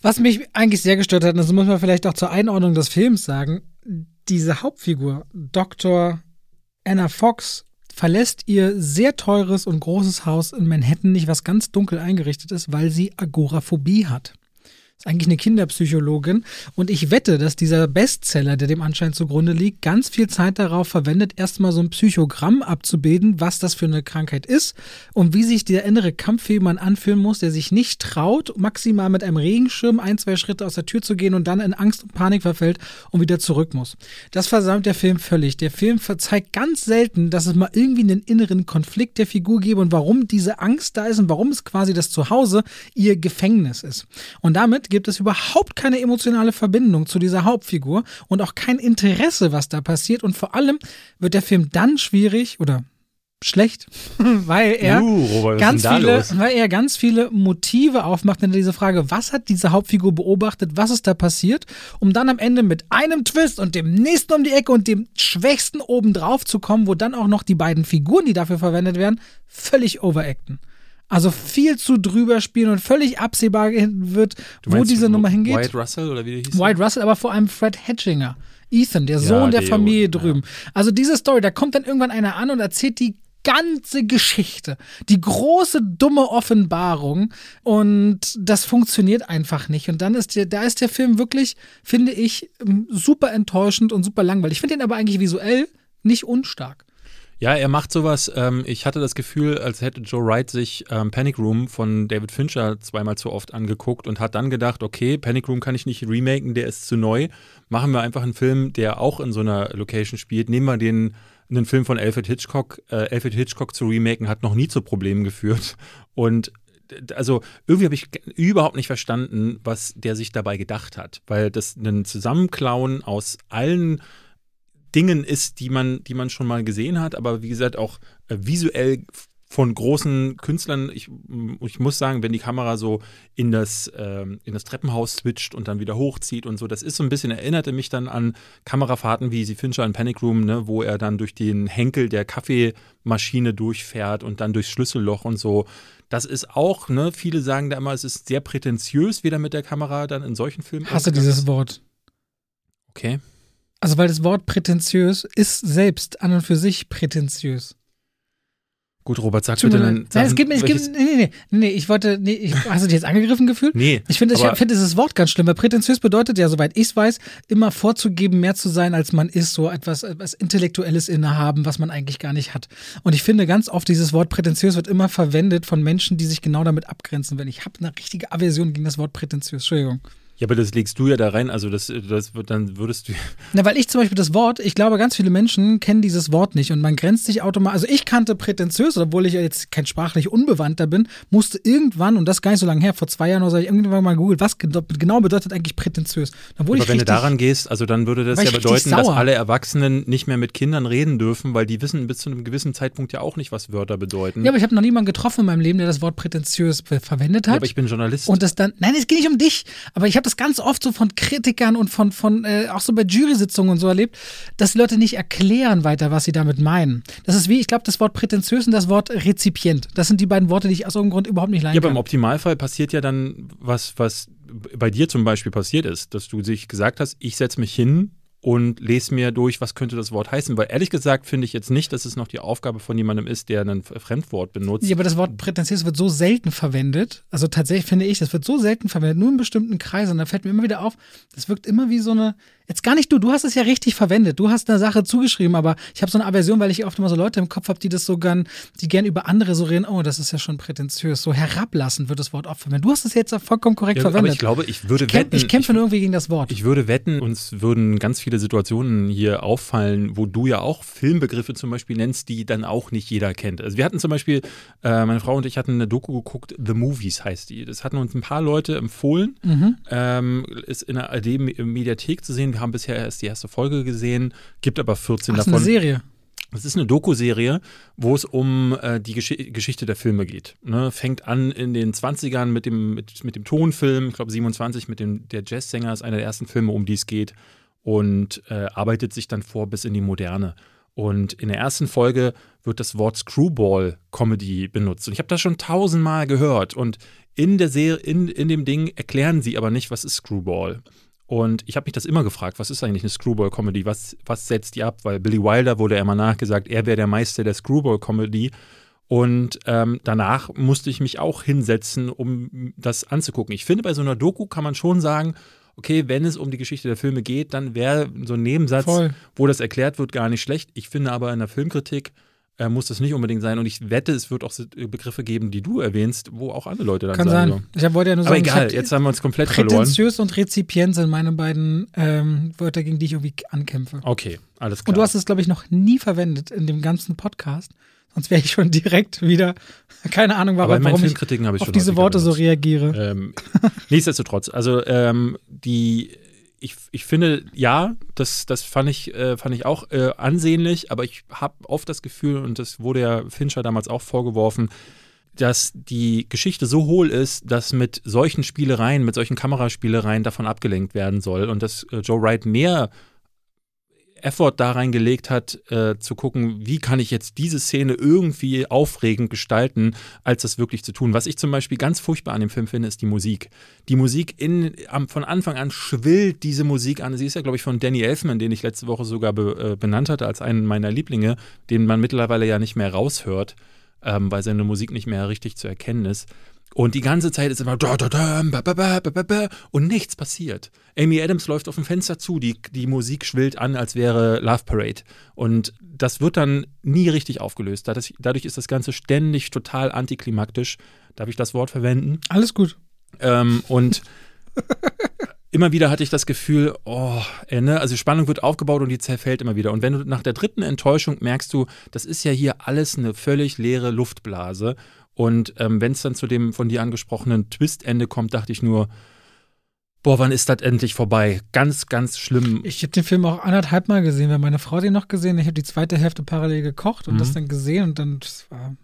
Was mich eigentlich sehr gestört hat, und das muss man vielleicht auch zur Einordnung des Films sagen, diese Hauptfigur, Dr. Anna Fox, verlässt ihr sehr teures und großes Haus in Manhattan nicht, was ganz dunkel eingerichtet ist, weil sie Agoraphobie hat. Ist eigentlich eine Kinderpsychologin und ich wette, dass dieser Bestseller, der dem anscheinend zugrunde liegt, ganz viel Zeit darauf verwendet, erstmal so ein Psychogramm abzubilden, was das für eine Krankheit ist und wie sich der innere Kampf jemand anfühlen muss, der sich nicht traut, maximal mit einem Regenschirm ein, zwei Schritte aus der Tür zu gehen und dann in Angst und Panik verfällt und wieder zurück muss. Das versäumt der Film völlig. Der Film zeigt ganz selten, dass es mal irgendwie einen inneren Konflikt der Figur gäbe und warum diese Angst da ist und warum es quasi das Zuhause ihr Gefängnis ist. Und damit gibt es überhaupt keine emotionale Verbindung zu dieser Hauptfigur und auch kein Interesse, was da passiert. Und vor allem wird der Film dann schwierig oder schlecht, [laughs] weil er Uh, Robert, ganz viele, los? weil er ganz viele Motive aufmacht in diese Frage, was hat diese Hauptfigur beobachtet, was ist da passiert, um dann am Ende mit einem Twist und dem nächsten um die Ecke und dem schwächsten obendrauf zu kommen, wo dann auch noch die beiden Figuren, die dafür verwendet werden, völlig overacten. Also viel zu drüber spielen und völlig absehbar wird, Du wo diese Nummer hingeht. White Russell oder wie der hieß? White Russell, aber vor allem Fred Hatchinger. Ethan, der Sohn der Theo, Familie ja. drüben. Also diese Story, da kommt dann irgendwann einer an und erzählt die ganze Geschichte, die große dumme Offenbarung und das funktioniert einfach nicht und dann ist der, da ist der Film wirklich, finde ich, ähm, super enttäuschend und super langweilig. Ich finde ihn aber eigentlich visuell nicht unstark. Ja, er macht sowas. Ähm, ich hatte das Gefühl, als hätte Joe Wright sich ähm, Panic Room von David Fincher zweimal zu oft angeguckt und hat dann gedacht, okay, Panic Room kann ich nicht remaken, der ist zu neu. Machen wir einfach einen Film, der auch in so einer Location spielt. Nehmen wir den einen Film von Alfred Hitchcock. Äh, Alfred Hitchcock zu remaken hat noch nie zu Problemen geführt. [laughs] Und also irgendwie habe ich überhaupt nicht verstanden, was der sich dabei gedacht hat, weil das ein Zusammenklauen aus allen Dingen ist, die man, die man schon mal gesehen hat, aber wie gesagt auch äh, visuell von großen Künstlern. Ich, ich muss sagen, wenn die Kamera so in das, ähm, in das Treppenhaus switcht und dann wieder hochzieht und so, das ist so ein bisschen, erinnerte mich dann an Kamerafahrten wie sie Fincher in Panic Room, ne, wo er dann durch den Henkel der Kaffeemaschine durchfährt und dann durchs Schlüsselloch und so. Das ist auch, ne, viele sagen da immer, es ist sehr prätentiös, wie er mit der Kamera dann in solchen Filmen Hasse dieses. Wort. Okay. Also weil das Wort prätentiös ist selbst an und für sich prätentiös. Gut, Robert, sag bitte dann. Nein, es gibt, es gibt, nee, nee, nee, ich wollte, nee, ich, [laughs] hast du dich jetzt angegriffen gefühlt? Nee, Ich finde, ich finde dieses Wort ganz schlimm, weil prätentiös bedeutet ja, soweit ich es weiß, immer vorzugeben, mehr zu sein, als man ist, so etwas, etwas Intellektuelles innehaben, was man eigentlich gar nicht hat. Und ich finde ganz oft, dieses Wort prätentiös wird immer verwendet von Menschen, die sich genau damit abgrenzen wollen. Ich habe eine richtige Aversion gegen das Wort prätentiös. Entschuldigung. Ja, aber das legst du ja da rein, also das, das wird, dann würdest du. [laughs] Na, weil ich zum Beispiel das Wort, ich glaube, ganz viele Menschen kennen dieses Wort nicht und man grenzt sich automatisch. Also ich kannte prätentiös, obwohl ich jetzt kein sprachlich Unbewandter bin, musste irgendwann, und das gar nicht so lange her, vor zwei Jahren oder so, ich irgendwann mal gegoogelt, was genau bedeutet eigentlich prätentiös. Aber wenn richtig, du daran gehst, also dann würde das ja bedeuten, dass alle Erwachsenen nicht mehr mit Kindern reden dürfen, weil die wissen bis zu einem gewissen Zeitpunkt ja auch nicht, was Wörter bedeuten. Ja, aber ich habe noch niemanden getroffen in meinem Leben, der das Wort prätentiös verwendet hat. Ja, aber ich bin Journalist. Und das dann, nein, es geht nicht um dich, aber ich habe das ganz oft so von Kritikern und von, von äh, auch so bei Jury-Sitzungen und so erlebt, dass die Leute nicht erklären weiter, was sie damit meinen. Das ist wie, ich glaube, das Wort prätentiös und das Wort Rezipient. Das sind die beiden Worte, die ich aus irgendeinem Grund überhaupt nicht leiden Ja, aber im Optimalfall passiert ja dann was, was bei dir zum Beispiel passiert ist, dass du sich gesagt hast, ich setze mich hin und lese mir durch, was könnte das Wort heißen. Weil ehrlich gesagt finde ich jetzt nicht, dass es noch die Aufgabe von jemandem ist, der ein Fremdwort benutzt. Ja, aber das Wort prätentiös wird so selten verwendet. Also tatsächlich finde ich, das wird so selten verwendet, nur in bestimmten Kreisen. Und da fällt mir immer wieder auf, das wirkt immer wie so eine, Jetzt gar nicht du, du hast es ja richtig verwendet. Du hast eine Sache zugeschrieben, aber ich habe so eine Aversion, weil ich oft immer so Leute im Kopf habe, die das so gern, die gern über andere so reden, oh, das ist ja schon prätentiös. So herablassend wird das Wort oft verwendet. Du hast es jetzt vollkommen korrekt ja, verwendet. Aber ich glaube, ich würde ich wetten. Ich kämpfe nur irgendwie gegen das Wort. Ich würde wetten, uns würden ganz viele Situationen hier auffallen, wo du ja auch Filmbegriffe zum Beispiel nennst, die dann auch nicht jeder kennt. Also wir hatten zum Beispiel, äh, meine Frau und ich hatten eine Doku geguckt, The Movies heißt die. Das hatten uns ein paar Leute empfohlen. Mhm. Ähm, ist in der AD-Mediathek zu sehen. Wir haben bisher erst die erste erste Folge gesehen, gibt aber 14 Ach, davon. Das ist eine Serie. Es ist eine Doku-Serie, wo es um äh, die Gesch Geschichte der Filme geht. Ne? Fängt an in den 20ern mit dem, mit, mit dem Tonfilm, ich glaube 27 mit dem Der Jazzsänger ist einer der ersten Filme, um die es geht und äh, arbeitet sich dann vor bis in die Moderne. Und in der ersten Folge wird das Wort Screwball-Comedy benutzt. Und ich habe das schon tausendmal gehört. Und in, der Serie, in, in dem Ding erklären sie aber nicht, was ist Screwball. Und ich habe mich das immer gefragt, was ist eigentlich eine Screwball-Comedy? Was, was setzt die ab? Weil Billy Wilder wurde immer nachgesagt, er wäre der Meister der Screwball-Comedy. Und ähm, danach musste ich mich auch hinsetzen, um das anzugucken. Ich finde, bei so einer Doku kann man schon sagen, okay, wenn es um die Geschichte der Filme geht, dann wäre so ein Nebensatz, Voll. wo das erklärt wird, gar nicht schlecht. Ich finde aber in der Filmkritik äh, muss das nicht unbedingt sein. Und ich wette, es wird auch Begriffe geben, die du erwähnst, wo auch andere Leute dann Kann sagen. sein. Ich wollte ja nur Aber sagen, egal, jetzt haben wir uns komplett verloren. Prätentiös und Rezipient sind meine beiden ähm, Wörter, gegen die ich irgendwie ankämpfe. Okay, alles klar. Und du hast es, glaube ich, noch nie verwendet in dem ganzen Podcast. Sonst wäre ich schon direkt wieder, keine Ahnung, warum, warum ich, ich auf diese Worte so reagiere. Ähm, nichtsdestotrotz, also ähm, die ich, ich finde, ja, das, das fand, ich, äh, fand ich auch äh, ansehnlich, aber ich habe oft das Gefühl, und das wurde ja Fincher damals auch vorgeworfen, dass die Geschichte so hohl ist, dass mit solchen Spielereien, mit solchen Kameraspielereien davon abgelenkt werden soll und dass äh, Joe Wright mehr Effort da reingelegt hat, äh, zu gucken, wie kann ich jetzt diese Szene irgendwie aufregend gestalten, als das wirklich zu tun. Was ich zum Beispiel ganz furchtbar an dem Film finde, ist die Musik. Die Musik in, am, von Anfang an schwillt diese Musik an. Sie ist ja, glaube ich, von Danny Elfman, den ich letzte Woche sogar be, äh, benannt hatte als einen meiner Lieblinge, den man mittlerweile ja nicht mehr raushört, ähm, weil seine Musik nicht mehr richtig zu erkennen ist. Und die ganze Zeit ist immer und nichts passiert. Amy Adams läuft auf dem Fenster zu, die, die Musik schwillt an, als wäre Love Parade. Und das wird dann nie richtig aufgelöst. Dadurch, dadurch ist das Ganze ständig total antiklimaktisch. Darf ich das Wort verwenden? Alles gut. Ähm, und [laughs] immer wieder hatte ich das Gefühl, oh, ey, ne? also Spannung wird aufgebaut und die zerfällt immer wieder. Und wenn du nach der dritten Enttäuschung merkst du, das ist ja hier alles eine völlig leere Luftblase. Und ähm, wenn es dann zu dem von dir angesprochenen Twist-Ende kommt, dachte ich nur, boah, wann ist das endlich vorbei? Ganz, ganz schlimm. Ich habe den Film auch anderthalb Mal gesehen, weil meine Frau den noch gesehen. Ich habe die zweite Hälfte parallel gekocht und mhm. das dann gesehen und dann das war.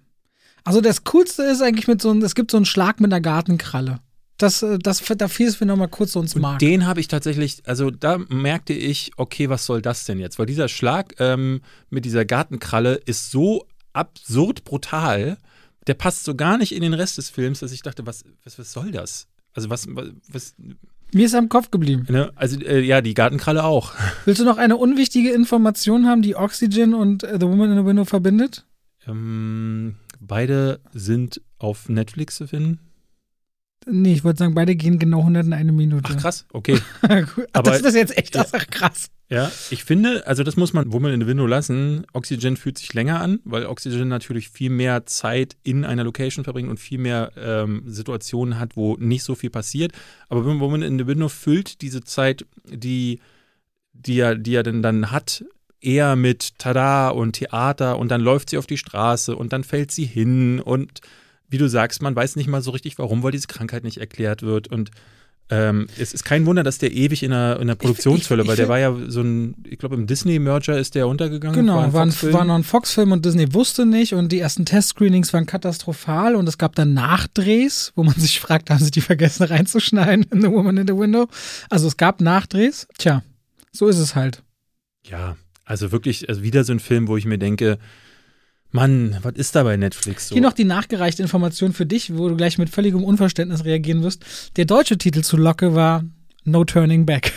Also das Coolste ist eigentlich mit so einem, es gibt so einen Schlag mit einer Gartenkralle. Das, äh, das, da fiel es mir nochmal kurz so ins Mark. Den habe ich tatsächlich, also da merkte ich, okay, was soll das denn jetzt? Weil dieser Schlag ähm, mit dieser Gartenkralle ist so absurd brutal, der passt so gar nicht in den Rest des Films, dass ich dachte, was, was, was soll das? Also was, was, Mir ist am Kopf geblieben. Ne? Also äh, ja, die Gartenkralle auch. [laughs] Willst du noch eine unwichtige Information haben, die Oxygen und äh, The Woman in the Window verbindet? Ähm, beide sind auf Netflix zu finden. Nee, ich wollte sagen, beide gehen genau 101 Minute. Ach krass, okay. [laughs] Aber das ist das jetzt echt ja. Ach, krass. Ja, ich finde, also das muss man Woman in the Window lassen. Oxygen fühlt sich länger an, weil Oxygen natürlich viel mehr Zeit in einer Location verbringt und viel mehr ähm, Situationen hat, wo nicht so viel passiert. Aber Woman in the Window füllt diese Zeit, die, die er, die er denn dann hat, eher mit Tada und Theater und dann läuft sie auf die Straße und dann fällt sie hin und wie du sagst, man weiß nicht mal so richtig, warum, weil diese Krankheit nicht erklärt wird und ähm, es ist kein Wunder, dass der ewig in der, in der Produktionshölle, ich, ich, weil der war ja so ein, ich glaube, im Disney-Merger ist der untergegangen. Genau, war, ein war, war noch ein Fox-Film und Disney wusste nicht und die ersten Test-Screenings waren katastrophal und es gab dann Nachdrehs, wo man [laughs] sich fragt, haben sie die vergessen reinzuschneiden in The Woman in the Window? Also es gab Nachdrehs. Tja, so ist es halt. Ja, also wirklich, also wieder so ein Film, wo ich mir denke, Mann, was ist da bei Netflix so? Hier noch die nachgereichte Information für dich, wo du gleich mit völligem Unverständnis reagieren wirst. Der deutsche Titel zu Locke war No Turning Back.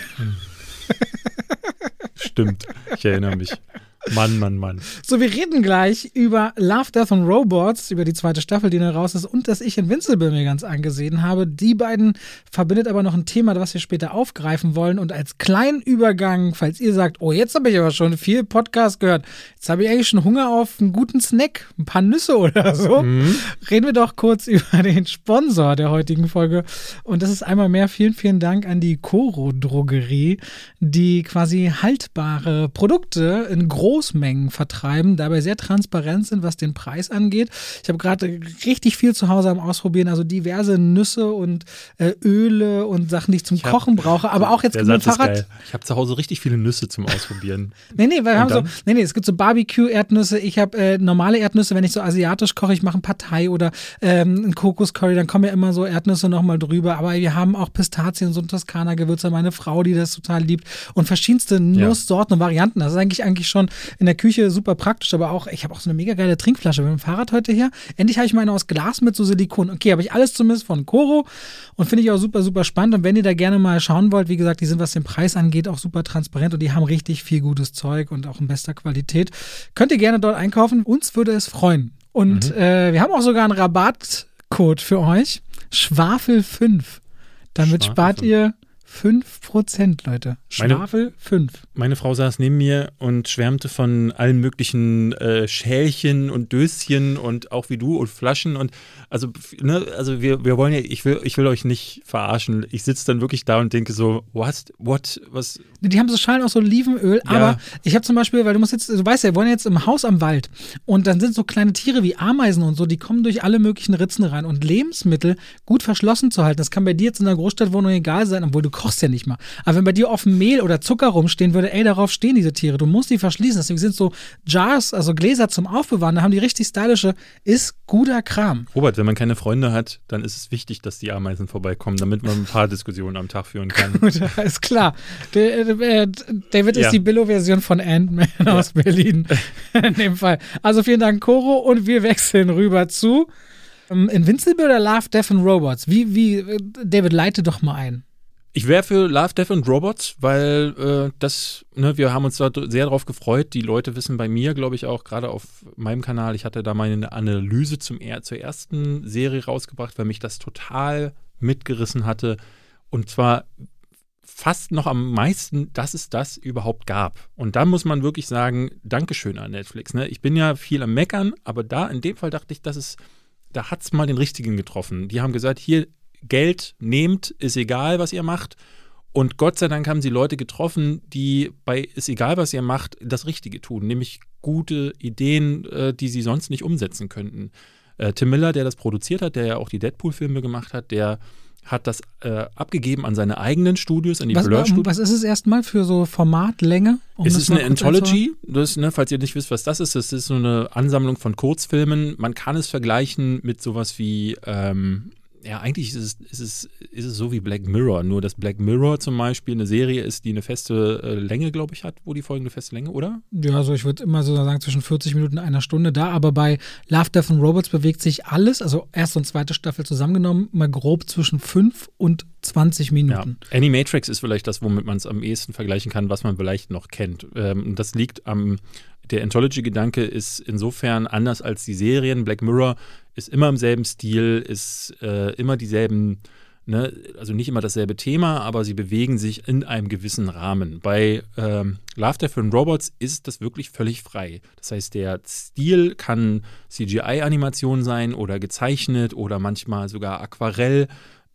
Stimmt, ich erinnere mich. [laughs] Mann, Mann, Mann. So, wir reden gleich über Love, Death and Robots, über die zweite Staffel, die noch raus ist und dass ich Invincible mir ganz angesehen habe. Die beiden verbindet aber noch ein Thema, was wir später aufgreifen wollen. Und als kleinen Übergang, falls ihr sagt, oh, jetzt habe ich aber schon viel Podcast gehört, jetzt habe ich eigentlich schon Hunger auf einen guten Snack, ein paar Nüsse oder so, mhm. reden wir doch kurz [laughs] über den Sponsor der heutigen Folge. Und das ist einmal mehr vielen, vielen Dank an die Coro Drogerie, die quasi haltbare Produkte in großen Großmengen vertreiben, dabei sehr transparent sind, was den Preis angeht. Ich habe gerade richtig viel zu Hause am Ausprobieren, also diverse Nüsse und äh, Öle und Sachen, die ich zum ich Kochen hab, brauche, aber auch jetzt der mit dem Fahrrad. Ich habe zu Hause richtig viele Nüsse zum Ausprobieren. [laughs] nee, nee, wir haben so, nee, nee, es gibt so Barbecue-Erdnüsse, ich habe äh, normale Erdnüsse, wenn ich so asiatisch koche, ich mache ein Partei oder ähm, ein Kokoscurry, dann kommen ja immer so Erdnüsse nochmal drüber, aber wir haben auch Pistazien, so ein Toskana-Gewürze, meine Frau, die das total liebt und verschiedenste Nusssorten ja. und Varianten. Das ist eigentlich eigentlich schon in der Küche super praktisch, aber auch, ich habe auch so eine mega geile Trinkflasche mit dem Fahrrad heute her. Endlich habe ich meine aus Glas mit so Silikon. Okay, habe ich alles zumindest von Coro und finde ich auch super, super spannend. Und wenn ihr da gerne mal schauen wollt, wie gesagt, die sind, was den Preis angeht, auch super transparent und die haben richtig viel gutes Zeug und auch in bester Qualität. Könnt ihr gerne dort einkaufen. Uns würde es freuen. Und mhm. äh, wir haben auch sogar einen Rabattcode für euch. Schwafel 5. Damit Schwafel spart 5. ihr 5%, Leute. Schwafel 5. Meine Frau saß neben mir und schwärmte von allen möglichen äh, Schälchen und Döschen und auch wie du und Flaschen und also, ne, also wir, wir wollen ja, ich will, ich will euch nicht verarschen. Ich sitze dann wirklich da und denke so, what, what, was? Die haben so Schalen aus Olivenöl, ja. aber ich habe zum Beispiel, weil du musst jetzt, du weißt ja, wir wollen jetzt im Haus am Wald und dann sind so kleine Tiere wie Ameisen und so, die kommen durch alle möglichen Ritzen rein und Lebensmittel gut verschlossen zu halten, das kann bei dir jetzt in der Großstadtwohnung egal sein, obwohl du kochst ja nicht mal. Aber wenn bei dir offen Mehl oder Zucker rumstehen würde, ey, darauf stehen diese Tiere. Du musst die verschließen. Deswegen sind so Jars, also Gläser zum Aufbewahren, da haben die richtig stylische, ist guter Kram. Robert, wenn man keine Freunde hat, dann ist es wichtig, dass die Ameisen vorbeikommen, damit man ein paar Diskussionen am Tag führen kann. [laughs] Gut, ist klar. Äh, David ist ja. die Billo-Version von Ant-Man ja. aus Berlin. [laughs] In dem Fall. Also vielen Dank, Coro, und wir wechseln rüber zu ähm, Invincible oder Love, Death and Robots? Wie, wie, äh, David, leite doch mal ein. Ich wäre für Love, Death and Robots, weil äh, das, ne, wir haben uns da sehr drauf gefreut. Die Leute wissen bei mir, glaube ich, auch gerade auf meinem Kanal, ich hatte da meine Analyse zum, zur ersten Serie rausgebracht, weil mich das total mitgerissen hatte. Und zwar fast noch am meisten, dass es das überhaupt gab. Und da muss man wirklich sagen, Dankeschön an Netflix. Ne? Ich bin ja viel am Meckern, aber da in dem Fall dachte ich, dass es, da hat es mal den richtigen getroffen. Die haben gesagt, hier, Geld nehmt, ist egal, was ihr macht. Und Gott sei Dank haben sie Leute getroffen, die bei ist egal, was ihr macht, das Richtige tun, nämlich gute Ideen, äh, die sie sonst nicht umsetzen könnten. Äh, Tim Miller, der das produziert hat, der ja auch die Deadpool-Filme gemacht hat, der hat das äh, abgegeben an seine eigenen Studios, an die was, Blur-Studios. Was ist es erstmal für so Formatlänge? Um es ist eine Anthology. Das, ne, falls ihr nicht wisst, was das ist, das ist so eine Ansammlung von Kurzfilmen. Man kann es vergleichen mit sowas wie ähm, ja, eigentlich ist es, ist, es, ist es so wie Black Mirror, nur dass Black Mirror zum Beispiel eine Serie ist, die eine feste äh, Länge, glaube ich, hat, wo die Folgen eine feste Länge, oder? Ja, also ich würde immer so sagen, zwischen 40 Minuten und einer Stunde da, aber bei Love, Death and Robots bewegt sich alles, also erste und zweite Staffel zusammengenommen, mal grob zwischen 5 und 20 Minuten. Ja. Animatrix ist vielleicht das, womit man es am ehesten vergleichen kann, was man vielleicht noch kennt. Ähm, das liegt am der Anthology-Gedanke ist insofern anders als die Serien. Black Mirror ist immer im selben Stil, ist äh, immer dieselben Ne? Also nicht immer dasselbe Thema, aber sie bewegen sich in einem gewissen Rahmen. Bei ähm, Love, Death and Robots ist das wirklich völlig frei. Das heißt, der Stil kann CGI-Animation sein oder gezeichnet oder manchmal sogar Aquarell.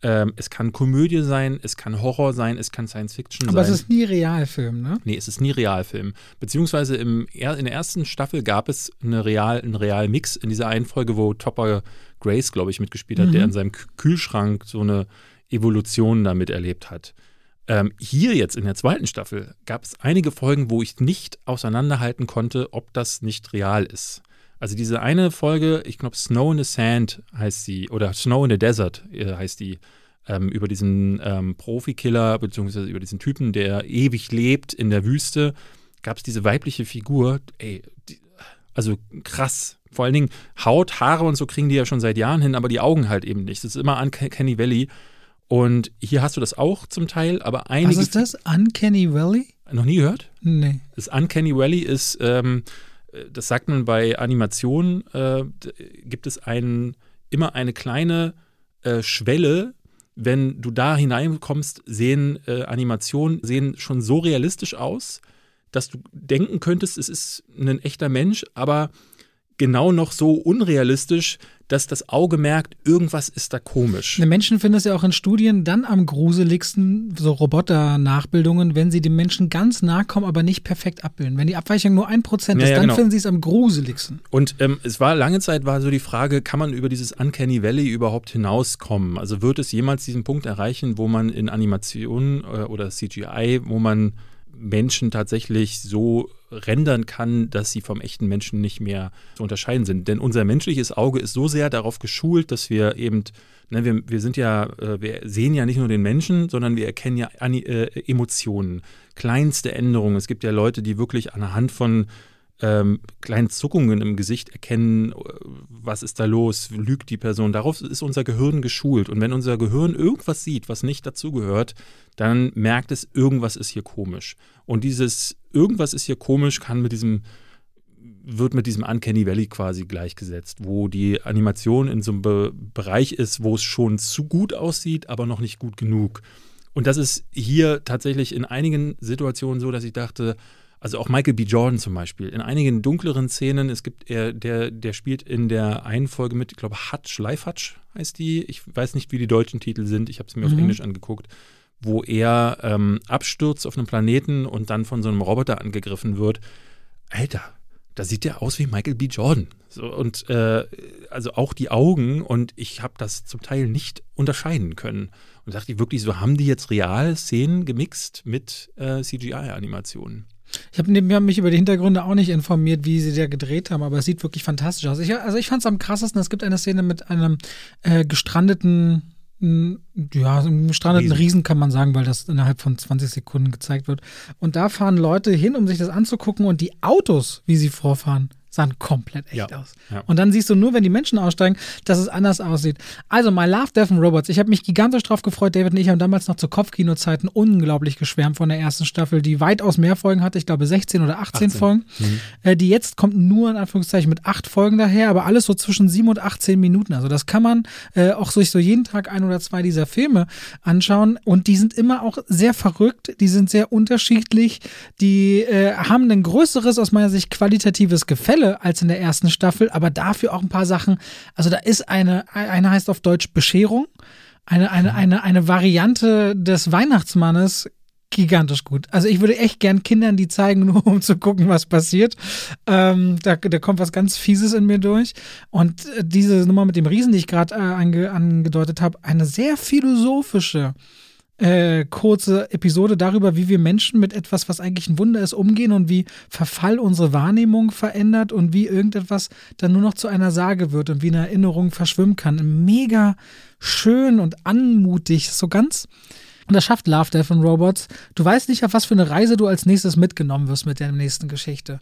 Ähm, es kann Komödie sein, es kann Horror sein, es kann Science Fiction Aber sein. es ist nie Realfilm, ne? Nee, es ist nie Realfilm. Beziehungsweise im, in der ersten Staffel gab es eine Real, einen Realmix in dieser einen Folge, wo Topper Grace, glaube ich, mitgespielt hat, Mhm. der in seinem Kü- Kühlschrank so eine Evolution damit erlebt hat. Ähm, hier jetzt in der zweiten Staffel gab es einige Folgen, wo ich nicht auseinanderhalten konnte, ob das nicht real ist. Also diese eine Folge, ich glaube Snow in the Sand heißt sie, oder Snow in the Desert äh, heißt die, ähm, über diesen ähm, Profikiller, beziehungsweise über diesen Typen, der ewig lebt in der Wüste, gab es diese weibliche Figur, ey, die, also krass. Vor allen Dingen Haut, Haare und so kriegen die ja schon seit Jahren hin, aber die Augen halt eben nicht. Das ist immer an Kenny Valley. Und hier hast du das auch zum Teil, aber einige. Was ist das? Uncanny Valley? Noch nie gehört? Nee. Das Uncanny Valley ist, ähm, äh, das sagt man bei Animationen, äh, gibt es einen, immer eine kleine äh, Schwelle. Wenn du da hineinkommst, sehen äh, Animationen sehen schon so realistisch aus, dass du denken könntest, es ist ein echter Mensch, aber genau noch so unrealistisch, dass das Auge merkt, irgendwas ist da komisch. Die Menschen finden es ja auch in Studien dann am gruseligsten, so Roboter-Nachbildungen, wenn sie dem Menschen ganz nahe kommen, aber nicht perfekt abbilden. Wenn die Abweichung nur ein Prozent Ja, ist, ja, dann genau. finden sie es am gruseligsten. Und ähm, es war lange Zeit war so die Frage, kann man über dieses Uncanny Valley überhaupt hinauskommen? Also wird es jemals diesen Punkt erreichen, wo man in Animationen äh, oder CGI, wo man Menschen tatsächlich so rendern kann, dass sie vom echten Menschen nicht mehr zu unterscheiden sind. Denn unser menschliches Auge ist so sehr darauf geschult, dass wir eben, ne, wir, wir sind ja, äh, wir sehen ja nicht nur den Menschen, sondern wir erkennen ja äh, Emotionen, kleinste Änderungen. Es gibt ja Leute, die wirklich anhand von ähm, kleinen Zuckungen im Gesicht erkennen, äh, was ist da los, lügt die Person. Darauf ist unser Gehirn geschult. Und wenn unser Gehirn irgendwas sieht, was nicht dazugehört, dann merkt es, irgendwas ist hier komisch. Und dieses irgendwas ist hier komisch kann mit diesem wird mit diesem Uncanny Valley quasi gleichgesetzt, wo die Animation in so einem Be Bereich ist, wo es schon zu gut aussieht, aber noch nicht gut genug. Und das ist hier tatsächlich in einigen Situationen so, dass ich dachte, also auch Michael B. Jordan zum Beispiel, in einigen dunkleren Szenen, es gibt er, der, der spielt in der einen Folge mit, ich glaube, Hutch, Live Hutch heißt die, ich weiß nicht, wie die deutschen Titel sind, ich habe es mir auf Mhm. Englisch angeguckt, wo er ähm, abstürzt auf einem Planeten und dann von so einem Roboter angegriffen wird. Alter, da sieht der aus wie Michael B. Jordan. So, und äh, also auch die Augen und ich habe das zum Teil nicht unterscheiden können. Und dachte ich wirklich, so haben die jetzt real Szenen gemixt mit äh, CGI-Animationen. Ich habe hab mich über die Hintergründe auch nicht informiert, wie sie da gedreht haben, aber es sieht wirklich fantastisch aus. Ich, also ich fand es am krassesten, es gibt eine Szene mit einem äh, gestrandeten, m, ja, einem gestrandeten Riesen. Riesen. kann man sagen, weil das innerhalb von 20 Sekunden gezeigt wird. Und da fahren Leute hin, um sich das anzugucken und die Autos, wie sie vorfahren, sahen komplett echt Ja, aus. ja. Und dann siehst du nur, wenn die Menschen aussteigen, dass es anders aussieht. Also, My Love, Death and Robots. Ich habe mich gigantisch drauf gefreut. David und ich haben damals noch zu Kopfkinozeiten unglaublich geschwärmt von der ersten Staffel, die weitaus mehr Folgen hatte. Ich glaube 16 oder 18, 18. Folgen. Äh, die jetzt kommt nur in Anführungszeichen mit acht Folgen daher, aber alles so zwischen sieben und 18 Minuten. Also das kann man äh, auch sich so jeden Tag ein oder zwei dieser Filme anschauen. Und die sind immer auch sehr verrückt, die sind sehr unterschiedlich, die äh, haben ein größeres, aus meiner Sicht, qualitatives Gefälle als in der ersten Staffel, aber dafür auch ein paar Sachen. Also da ist eine, eine heißt auf Deutsch Bescherung, eine, eine, eine, eine Variante des Weihnachtsmannes gigantisch gut. Also ich würde echt gern Kindern die zeigen, [laughs] nur um zu gucken, was passiert. Ähm, da, da kommt was ganz Fieses in mir durch. Und äh, diese Nummer mit dem Riesen, die ich gerade äh, ange, angedeutet habe, eine sehr philosophische äh, kurze Episode darüber, wie wir Menschen mit etwas, was eigentlich ein Wunder ist, umgehen und wie Verfall unsere Wahrnehmung verändert und wie irgendetwas dann nur noch zu einer Sage wird und wie eine Erinnerung verschwimmen kann. Mega schön und anmutig, so ganz. Und das schafft Love, Death and Robots. Du weißt nicht, auf was für eine Reise du als nächstes mitgenommen wirst mit der nächsten Geschichte.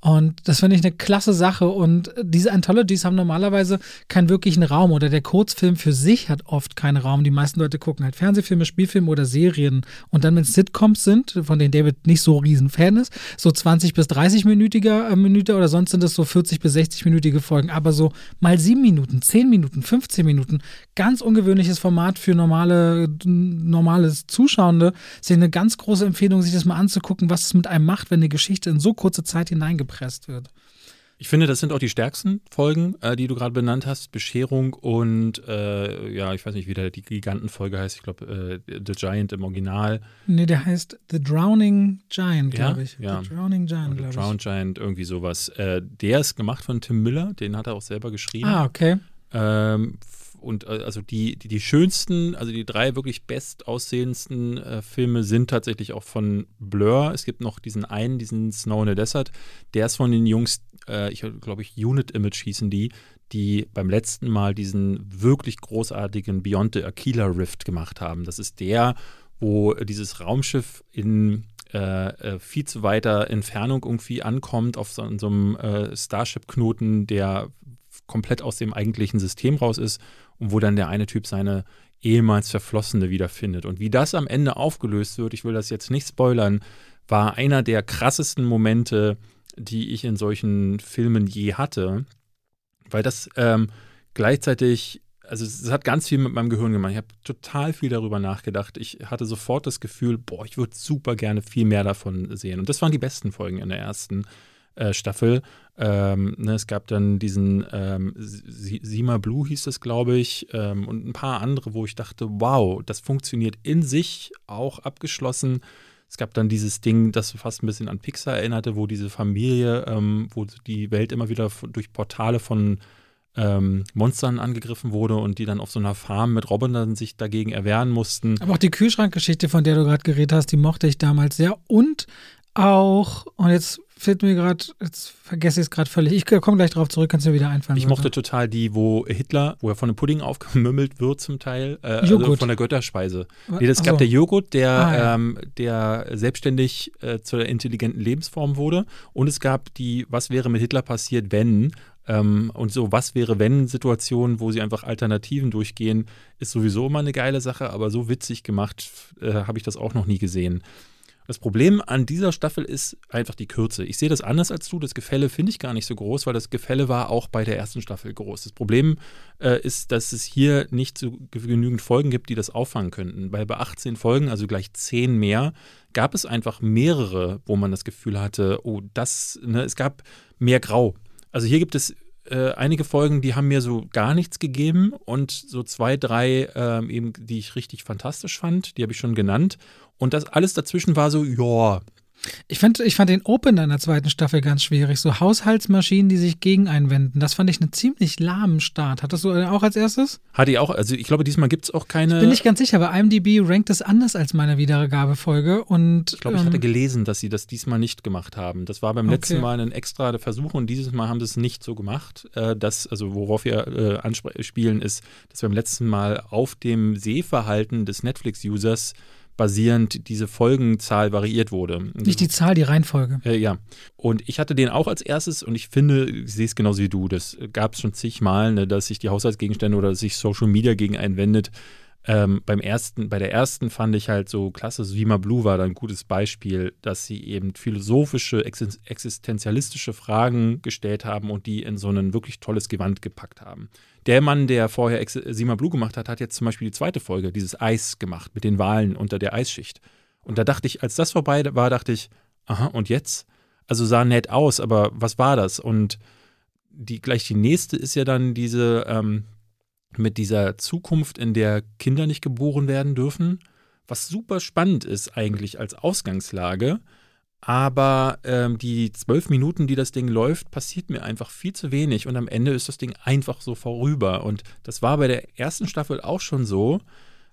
Und das finde ich eine klasse Sache. Und diese Anthologies haben normalerweise keinen wirklichen Raum oder der Kurzfilm für sich hat oft keinen Raum. Die meisten Leute gucken halt Fernsehfilme, Spielfilme oder Serien. Und dann, wenn es Sitcoms sind, von denen David nicht so riesen Fan ist, so 20 bis 30 minütiger äh, Minute oder sonst sind es so 40 bis 60 minütige Folgen. Aber so mal sieben Minuten, 10 Minuten, 15 Minuten, ganz ungewöhnliches Format für normale, normales Zuschauende. Ist eine ganz große Empfehlung, sich das mal anzugucken, was es mit einem macht, wenn eine Geschichte in so kurze Zeit hineingebracht gepresst wird. Ich finde, das sind auch die stärksten Folgen, äh, die du gerade benannt hast. Bescherung und, äh, ja, ich weiß nicht, wie der, die Gigantenfolge heißt. Ich glaube, äh, The Giant im Original. Nee, der heißt The Drowning Giant, glaube ja? ich. Ja. The Drowning Giant, glaube ich. Drowned Giant, irgendwie sowas. Äh, der ist gemacht von Tim Miller, den hat er auch selber geschrieben. Ah, okay. Ähm, und äh, also die, die, die, schönsten, also die drei wirklich bestaussehendsten äh, Filme sind tatsächlich auch von Blur. Es gibt noch diesen einen, diesen Snow in the Desert. Der ist von den Jungs, äh, ich glaube ich, Unit Image hießen die, die beim letzten Mal diesen wirklich großartigen Beyond the Aquila Rift gemacht haben. Das ist der, wo dieses Raumschiff in äh, äh viel zu weiter Entfernung irgendwie ankommt auf so, so einem äh, Starship-Knoten, der komplett aus dem eigentlichen System raus ist und wo dann der eine Typ seine ehemals Verflossene wiederfindet. Und wie das am Ende aufgelöst wird, ich will das jetzt nicht spoilern, war einer der krassesten Momente, die ich in solchen Filmen je hatte, weil das ähm, gleichzeitig, also es hat ganz viel mit meinem Gehirn gemacht. Ich habe total viel darüber nachgedacht. Ich hatte sofort das Gefühl, boah, ich würde super gerne viel mehr davon sehen. Und das waren die besten Folgen in der ersten äh, Staffel. Ähm, ne, es gab dann diesen ähm, Sima Blue hieß es, glaube ich, ähm, und ein paar andere, wo ich dachte, wow, das funktioniert in sich auch abgeschlossen. Es gab dann dieses Ding, das fast ein bisschen an Pixar erinnerte, wo diese Familie, ähm, wo die Welt immer wieder durch Portale von ähm, Monstern angegriffen wurde und die dann auf so einer Farm mit Robotern sich dagegen erwehren mussten. Aber auch die Kühlschrankgeschichte, von der du gerade geredet hast, die mochte ich damals sehr. Und auch, und jetzt fällt mir gerade, jetzt vergesse ich es gerade völlig. Ich komme gleich drauf zurück, kannst du mir wieder einfallen. Ich mochte total die, wo Hitler, wo er von dem Pudding aufgemümmelt wird zum Teil, äh, also von der Götterspeise. Nee, das gab der Joghurt, der, ah, ja. ähm, der selbstständig äh, zur intelligenten Lebensform wurde. Und es gab die, was wäre mit Hitler passiert, wenn ähm, und so, was wäre, wenn Situationen, wo sie einfach Alternativen durchgehen, ist sowieso immer eine geile Sache, aber so witzig gemacht äh, habe ich das auch noch nie gesehen. Das Problem an dieser Staffel ist einfach die Kürze. Ich sehe das anders als du. Das Gefälle finde ich gar nicht so groß, weil das Gefälle war auch bei der ersten Staffel groß. Das Problem äh, ist, dass es hier nicht so genügend Folgen gibt, die das auffangen könnten. Weil bei 18 Folgen, also gleich 10 mehr, gab es einfach mehrere, wo man das Gefühl hatte, oh, das, ne, es gab mehr Grau. Also hier gibt es äh, einige Folgen, die haben mir so gar nichts gegeben und so zwei, drei ähm, eben, die ich richtig fantastisch fand, die habe ich schon genannt. Und das alles dazwischen war so, ja. Ich fand, ich fand den Open in der zweiten Staffel ganz schwierig. So Haushaltsmaschinen, die sich gegen einwenden. Das fand ich einen ziemlich lahmen Start. Hattest du auch als erstes? Hatte ich auch. Also ich glaube, diesmal gibt es auch keine. Ich bin nicht ganz sicher, aber IMDb rankt es anders als meine Wiedergabefolge. Und, ich glaube, ich hatte ähm, gelesen, dass sie das diesmal nicht gemacht haben. Das war beim okay. letzten Mal ein extra Versuch und dieses Mal haben sie es nicht so gemacht. Äh, das, also worauf wir äh, anspielen, ist, dass wir beim letzten Mal auf dem Sehverhalten des Netflix-Users basierend diese Folgenzahl variiert wurde. Nicht die Zahl, die Reihenfolge. Äh, ja. Und ich hatte den auch als erstes und ich finde, ich sehe es genauso wie du. Das gab es schon zigmal, ne, dass sich die Haushaltsgegenstände oder sich Social Media gegen einen wendet. Ähm, beim ersten, bei der ersten fand ich halt so klasse, Sima Blue war da ein gutes Beispiel, dass sie eben philosophische, existenzialistische Fragen gestellt haben und die in so ein wirklich tolles Gewand gepackt haben. Der Mann, der vorher Sima Blue gemacht hat, hat jetzt zum Beispiel die zweite Folge, dieses Eis gemacht mit den Walen unter der Eisschicht. Und da dachte ich, als das vorbei war, dachte ich, aha, und jetzt? Also sah nett aus, aber was war das? Und die, gleich die nächste ist ja dann diese, ähm, mit dieser Zukunft, in der Kinder nicht geboren werden dürfen, was super spannend ist eigentlich als Ausgangslage. Aber ähm, die zwölf Minuten, die das Ding läuft, passiert mir einfach viel zu wenig und am Ende ist das Ding einfach so vorüber. Und das war bei der ersten Staffel auch schon so.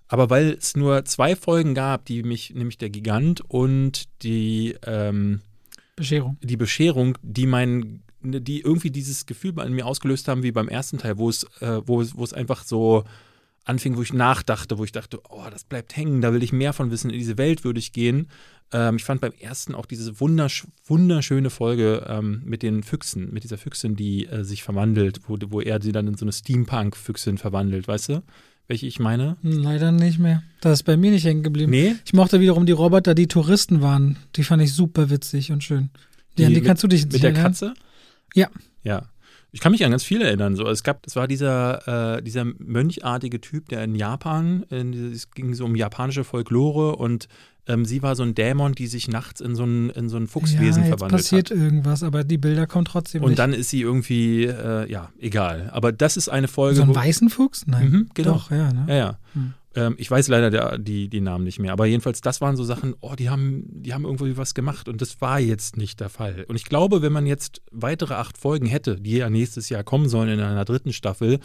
Aber weil es nur zwei Folgen gab, die mich, nämlich der Gigant und die ähm, Bescherung. Die Bescherung, die mein Ne, die irgendwie dieses Gefühl bei mir ausgelöst haben wie beim ersten Teil, wo es, äh, wo, wo es einfach so anfing, wo ich nachdachte, wo ich dachte, oh, das bleibt hängen, da will ich mehr von wissen, in diese Welt würde ich gehen. Ähm, ich fand beim ersten auch diese wundersch wunderschöne Folge ähm, mit den Füchsen, mit dieser Füchsin, die äh, sich verwandelt, wo, wo er sie dann in so eine Steampunk-Füchsin verwandelt, weißt du? Welche ich meine? Hm, Leider nicht mehr. Das ist bei mir nicht hängen geblieben. Nee? Ich mochte wiederum die Roboter, die Touristen waren. Die fand ich super witzig und schön. Die, an die kannst du dich Mit der erinnern? Katze? Ja. Ja. Ich kann mich an ganz viele erinnern. So, es gab, es war dieser, äh, dieser mönchartige Typ, der in Japan, in, es ging so um japanische Folklore und ähm, sie war so ein Dämon, die sich nachts in so ein, in so ein Fuchswesen ja, verwandelt passiert hat. irgendwas, aber die Bilder kommen trotzdem Und nicht. dann ist sie irgendwie, äh, ja, egal. Aber das ist eine Folge. so wo- weißen Fuchs? Nein. Mhm, genau. Doch, ja, ne? Ja, ja. Hm. Ähm, ich weiß leider der, die, die Namen nicht mehr. Aber jedenfalls, das waren so Sachen, oh, die haben, die haben irgendwie was gemacht. Und das war jetzt nicht der Fall. Und ich glaube, wenn man jetzt weitere acht Folgen hätte, die ja nächstes Jahr kommen sollen in einer dritten Staffel,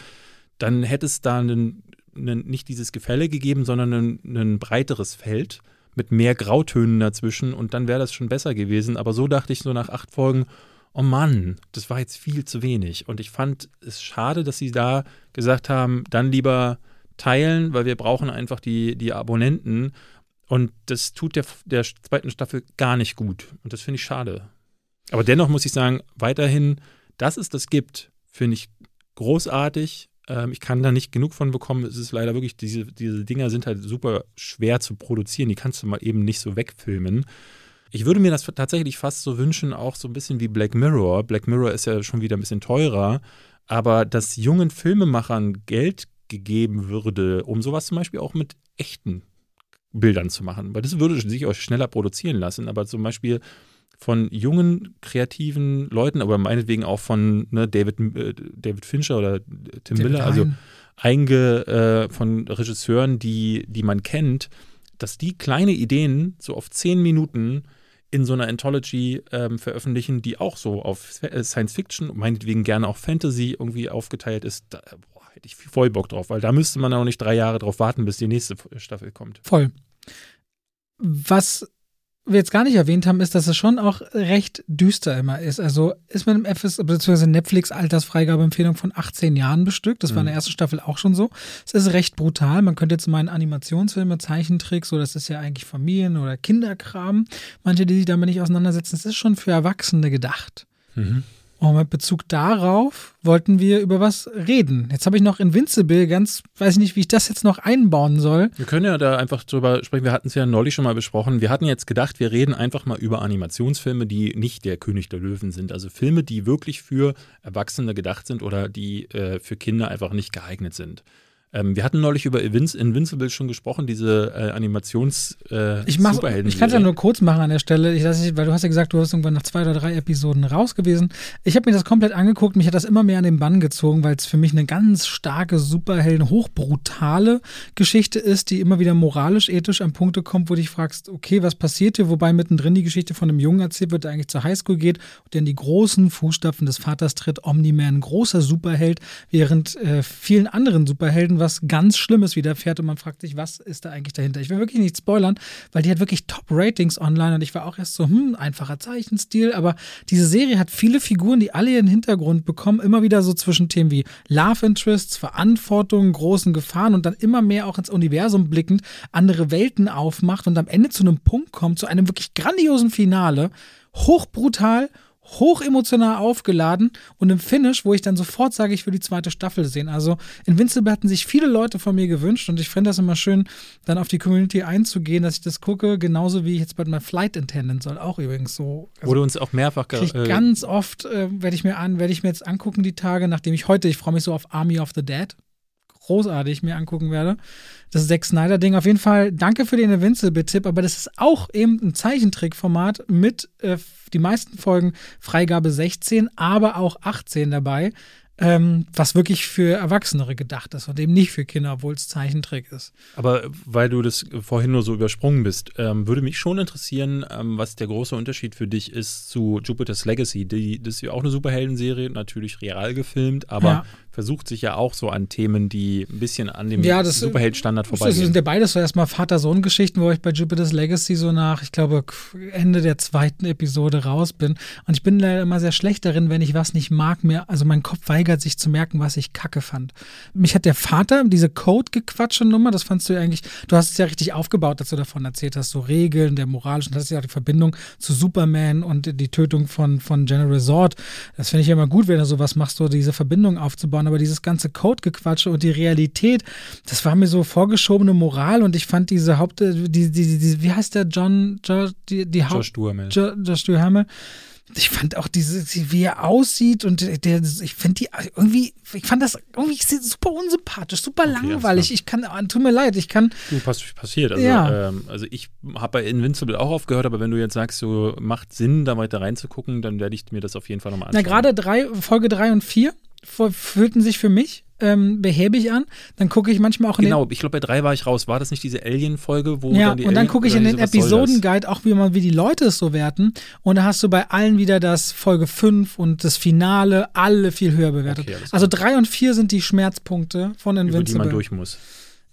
dann hätte es da einen, einen, nicht dieses Gefälle gegeben, sondern ein, ein breiteres Feld mit mehr Grautönen dazwischen. Und dann wäre das schon besser gewesen. Aber so dachte ich so nach acht Folgen, oh Mann, das war jetzt viel zu wenig. Und ich fand es schade, dass sie da gesagt haben, dann lieber teilen, weil wir brauchen einfach die, die Abonnenten. Und das tut der, der zweiten Staffel gar nicht gut. Und das finde ich schade. Aber dennoch muss ich sagen, weiterhin, dass es das gibt, finde ich großartig. Ähm, ich kann da nicht genug von bekommen. Es ist leider wirklich, diese, diese Dinger sind halt super schwer zu produzieren. Die kannst du mal eben nicht so wegfilmen. Ich würde mir das tatsächlich fast so wünschen, auch so ein bisschen wie Black Mirror. Black Mirror ist ja schon wieder ein bisschen teurer, aber dass jungen Filmemachern Geld gegeben würde, um sowas zum Beispiel auch mit echten Bildern zu machen. Weil das würde sich auch schneller produzieren lassen. Aber zum Beispiel von jungen, kreativen Leuten, aber meinetwegen auch von ne, David, äh, David Fincher oder Tim David Miller, also einge äh, von Regisseuren, die, die man kennt, dass die kleine Ideen so auf zehn Minuten in so einer Anthology ähm, veröffentlichen, die auch so auf äh, Science Fiction, meinetwegen gerne auch Fantasy irgendwie aufgeteilt ist. Da hätte ich voll Bock drauf, weil da müsste man auch nicht drei Jahre drauf warten, bis die nächste Staffel kommt. Voll. Was wir jetzt gar nicht erwähnt haben, ist, dass es schon auch recht düster immer ist. Also ist mit dem FS bzw. Netflix Altersfreigabeempfehlung von 18 Jahren bestückt. Das war in der ersten Staffel auch schon so. Es ist recht brutal. Man könnte jetzt meinen Animationsfilme, Zeichentricks, so das ist ja eigentlich Familien- oder Kinderkram. Manche, die sich damit nicht auseinandersetzen, es ist schon für Erwachsene gedacht. Und mit Bezug darauf wollten wir über was reden. Jetzt habe ich noch Invincible, ganz, weiß ich nicht, wie ich das jetzt noch einbauen soll. Wir können ja da einfach drüber sprechen. Wir hatten es ja neulich schon mal besprochen. Wir hatten jetzt gedacht, wir reden einfach mal über Animationsfilme, die nicht der König der Löwen sind. Also Filme, die wirklich für Erwachsene gedacht sind oder die äh, für Kinder einfach nicht geeignet sind. Ähm, wir hatten neulich über Invin Invincible schon gesprochen, diese äh, Animations äh, Ich, ich kann es ja nur kurz machen an der Stelle, ich, ich, weil du hast ja gesagt, du hast irgendwann nach zwei oder drei Episoden raus gewesen. Ich habe mir das komplett angeguckt, mich hat das immer mehr an den Bann gezogen, weil es für mich eine ganz starke, Superhelden, hochbrutale Geschichte ist, die immer wieder moralisch, ethisch an Punkte kommt, wo du dich fragst, okay, was passiert hier? Wobei mittendrin die Geschichte von einem Jungen erzählt wird, der eigentlich zur Highschool geht und der in die großen Fußstapfen des Vaters tritt, Omni-Man, großer Superheld, während äh, vielen anderen Superhelden was ganz Schlimmes widerfährt und man fragt sich, was ist da eigentlich dahinter? Ich will wirklich nicht spoilern, weil die hat wirklich Top-Ratings online und ich war auch erst so, hm, einfacher Zeichenstil, aber diese Serie hat viele Figuren, die alle ihren Hintergrund bekommen, immer wieder so zwischen Themen wie Love Interests, Verantwortung, großen Gefahren und dann immer mehr auch ins Universum blickend andere Welten aufmacht und am Ende zu einem Punkt kommt, zu einem wirklich grandiosen Finale, hochbrutal, hochemotional aufgeladen und im Finish, wo ich dann sofort sage, ich will die zweite Staffel sehen. Also Invincible hatten sich viele Leute von mir gewünscht und ich finde das immer schön, dann auf die Community einzugehen, dass ich das gucke, genauso wie ich jetzt bald mein Flight Attendant soll, auch übrigens so. Also Wurde uns auch mehrfach ge- ich äh, ganz oft äh, werde ich mir an, werde ich mir jetzt angucken die Tage, nachdem ich heute, ich freue mich so auf Army of the Dead, großartig mir angucken werde. Das Zack Snyder Ding auf jeden Fall. Danke für den Invincible Tipp, aber das ist auch eben ein Zeichentrickformat mit äh, die meisten Folgen Freigabe 16, aber auch 18 dabei. Ähm, was wirklich für Erwachsenere gedacht ist und eben nicht für Kinder, obwohl es Zeichentrick ist. Aber weil du das vorhin nur so übersprungen bist, ähm, würde mich schon interessieren, ähm, was der große Unterschied für dich ist zu Jupiter's Legacy. Die, das ist ja auch eine Superheldenserie, natürlich real gefilmt, aber Ja. Versucht sich ja auch so an Themen, die ein bisschen an dem Ja, das- Superheld-Standard Das vorbeigehen. sind ja beides so erstmal Vater-Sohn-Geschichten, wo ich bei Jupiter's Legacy so nach, ich glaube, Ende der zweiten Episode raus bin. Und ich bin leider immer sehr schlecht darin, wenn ich was nicht mag, mir, also mein Kopf weigert sich zu merken, was ich kacke fand. Mich hat der Vater, diese Code-Gequatsche-Nummer, das fandst du ja eigentlich, du hast es ja richtig aufgebaut, dass du davon erzählt hast, so Regeln, der moralischen, das ist ja auch die Verbindung zu Superman und die Tötung von, von General Zord. Das finde ich ja immer gut, wenn du sowas machst, so diese Verbindung aufzubauen. Aber dieses ganze Code-Gequatsche und die Realität, das war mir so vorgeschobene Moral und ich fand diese Haupt, die, die, die, die wie heißt der John, jo, die, die Haupt, Josh Duhamel. Jo, Josh Duhamel. Ich fand auch diese, die- wie er aussieht und der, ich finde die irgendwie, ich fand das irgendwie super unsympathisch, super alles langweilig. Ich kann, tut mir leid, ich kann, Du, pass, passiert. Also, Ja. ähm, also ich habe bei Invincible auch aufgehört, aber wenn du jetzt sagst, so macht Sinn, da weiter reinzugucken, dann werde ich mir das auf jeden Fall nochmal na anschauen. gerade drei, Folge drei und vier fu- fühlten sich für mich ähm, behäbig an. Dann gucke ich manchmal auch in Genau, ich glaube, bei drei war ich raus. War das nicht diese Alien-Folge, wo ja, dann die und dann gucke ich in den? Episodenguide auch, wie, man, wie die Leute es so werten. Und da hast du bei allen wieder das Folge 5 und das Finale, alle viel höher bewertet. Okay, also drei und vier sind die Schmerzpunkte von Über die Invincible. man durch muss.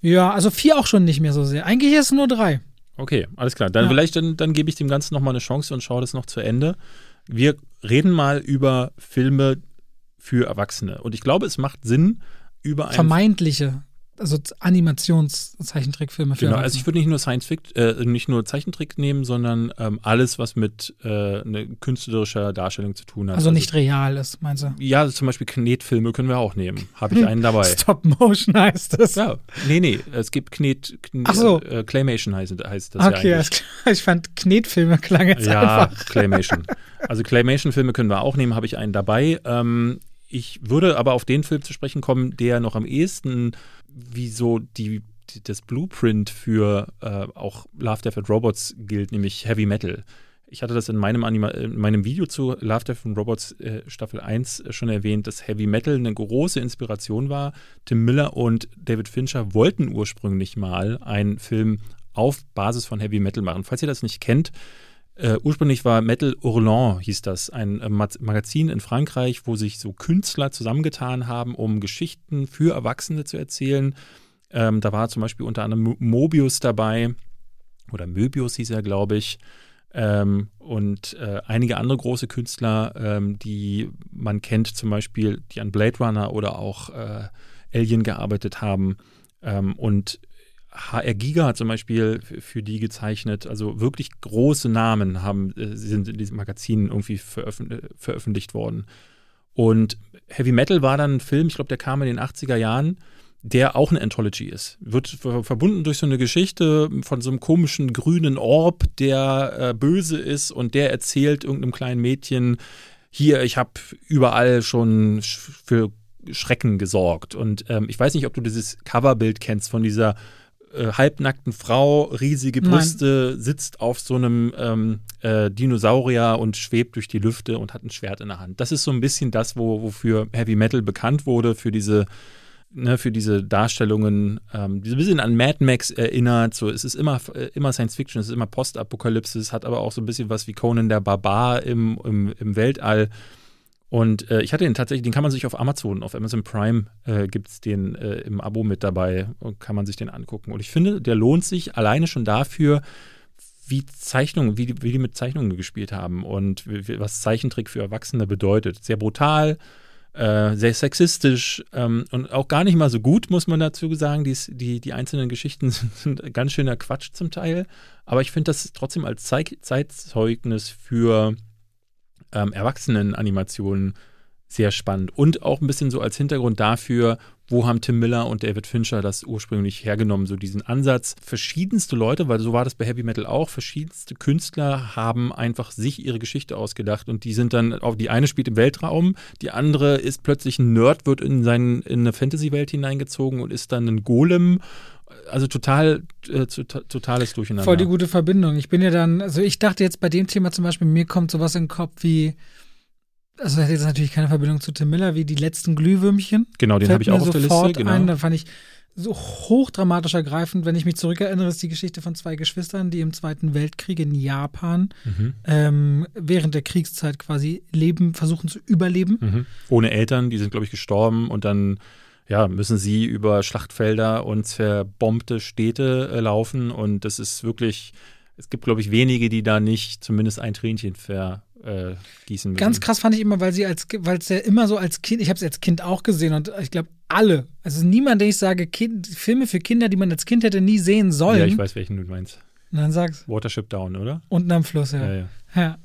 Ja, also vier auch schon nicht mehr so sehr. Eigentlich ist es nur drei. Okay, alles klar. Dann Ja. vielleicht, dann, dann gebe ich dem Ganzen nochmal eine Chance und schaue das noch zu Ende. Wir reden mal über Filme für Erwachsene. Und ich glaube, es macht Sinn, über einen Vermeintliche, also Animationszeichentrickfilme für Genau, also ich würde nicht nur Science Fiction, äh, nicht nur Zeichentrick nehmen, sondern ähm, alles, was mit äh, einer künstlerischer Darstellung zu tun hat. also nicht real ist, meinst du? Ja, also zum Beispiel Knetfilme können wir auch nehmen. Habe ich einen dabei. Stop Motion heißt das. Ja, nee, nee, es gibt Knet, Kn Ach so. äh, Claymation heißt, heißt das Okay, ja eigentlich. klar. ich fand Knetfilme klang jetzt Ja, einfach. Claymation. Also Claymation-Filme können wir auch nehmen, habe ich einen dabei. Ähm, ich würde aber auf den Film zu sprechen kommen, der noch am ehesten wie so die, die das Blueprint für äh, auch Love, Death and Robots gilt, nämlich Heavy Metal. Ich hatte das in meinem, Anima in meinem Video zu Love, Death and Robots äh, Staffel 1 schon erwähnt, dass Heavy Metal eine große Inspiration war. Tim Miller und David Fincher wollten ursprünglich mal einen Film auf Basis von Heavy Metal machen. Falls ihr das nicht kennt, äh, ursprünglich war Metal Hurlant, hieß das, ein äh, Ma- Magazin in Frankreich, wo sich so Künstler zusammengetan haben, um Geschichten für Erwachsene zu erzählen. Ähm, da war zum Beispiel unter anderem Mo- Mobius dabei, oder Möbius hieß er, glaube ich. Ähm, und äh, einige andere große Künstler, ähm, die man kennt, zum Beispiel, die an Blade Runner oder auch äh, Alien gearbeitet haben. Ähm, und HR Giga hat zum Beispiel für die gezeichnet. Also wirklich große Namen haben, äh, sind in diesem Magazin irgendwie veröffent veröffentlicht worden. Und Heavy Metal war dann ein Film, ich glaube, der kam in den 80er Jahren, der auch eine Anthology ist. Wird ver verbunden durch so eine Geschichte von so einem komischen grünen Orb, der äh, böse ist und der erzählt irgendeinem kleinen Mädchen, hier, ich habe überall schon sch für Schrecken gesorgt. Und ähm, ich weiß nicht, ob du dieses Coverbild kennst von dieser äh, halbnackten Frau, riesige Nein. Brüste, sitzt auf so einem ähm, äh, Dinosaurier und schwebt durch die Lüfte und hat ein Schwert in der Hand. Das ist so ein bisschen das, wo, wofür Heavy Metal bekannt wurde, für diese, ne, für diese Darstellungen, ähm, die so ein bisschen an Mad Max erinnert. So, es ist immer, äh, immer Science Fiction, es ist immer Postapokalypse, es hat aber auch so ein bisschen was wie Conan der Barbar im, im, im Weltall. Und äh, ich hatte den tatsächlich, den kann man sich auf Amazon, auf Amazon Prime äh, gibt es den äh, im Abo mit dabei und kann man sich den angucken. Und ich finde, der lohnt sich alleine schon dafür, wie Zeichnungen, wie wie die mit Zeichnungen gespielt haben und wie, was Zeichentrick für Erwachsene bedeutet. Sehr brutal, äh, sehr sexistisch ähm, und auch gar nicht mal so gut, muss man dazu sagen. Dies, die, die einzelnen Geschichten [laughs] sind, sind ganz schöner Quatsch zum Teil. Aber ich finde das trotzdem als Zeig Zeitzeugnis für ähm, Erwachsenen-Animationen sehr spannend. Und auch ein bisschen so als Hintergrund dafür, wo haben Tim Miller und David Fincher das ursprünglich hergenommen, so diesen Ansatz. Verschiedenste Leute, weil so war das bei Heavy Metal auch, verschiedenste Künstler haben einfach sich ihre Geschichte ausgedacht und die sind dann, auf die eine spielt im Weltraum, die andere ist plötzlich ein Nerd, wird in, seinen, in eine Fantasy-Welt hineingezogen und ist dann ein Golem. Also total, äh, to- totales Durcheinander. Voll die gute Verbindung. Ich bin ja dann, also ich dachte jetzt bei dem Thema zum Beispiel, mir kommt sowas in den Kopf wie, also das hat jetzt natürlich keine Verbindung zu Tim Miller, wie die letzten Glühwürmchen. genau, den habe ich auch auf der Liste. Genau. ein, da fand ich so hochdramatisch ergreifend, wenn ich mich zurückerinnere, ist die Geschichte von zwei Geschwistern, die im Zweiten Weltkrieg in Japan Mhm. ähm, während der Kriegszeit quasi leben, versuchen zu überleben. Mhm. Ohne Eltern, die sind, glaube ich, gestorben und dann ja, müssen sie über Schlachtfelder und zerbombte Städte äh, laufen und das ist wirklich, es gibt, glaube ich, wenige, die da nicht zumindest ein Tränchen vergießen äh, gießen müssen. Ganz krass fand ich immer, weil sie als, weil es ja immer so als Kind, ich habe es als Kind auch gesehen und ich glaube alle, also niemand, den ich sage, kind, Filme für Kinder, die man als Kind hätte nie sehen sollen. Ja, ich weiß, welchen du meinst. Und dann sagst Watership Down, oder? unten am Fluss, ja. Ja, ja. ja.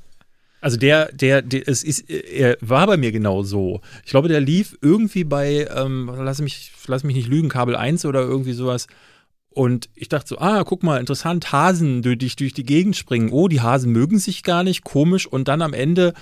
Also der, der, der, es ist, er war bei mir genau so. Ich glaube, der lief irgendwie bei, ähm, lass mich, lass mich nicht lügen, Kabel 1 oder irgendwie sowas. Und ich dachte so, ah, guck mal, interessant, Hasen die durch, durch die Gegend springen. Oh, die Hasen mögen sich gar nicht, komisch. Und dann am Ende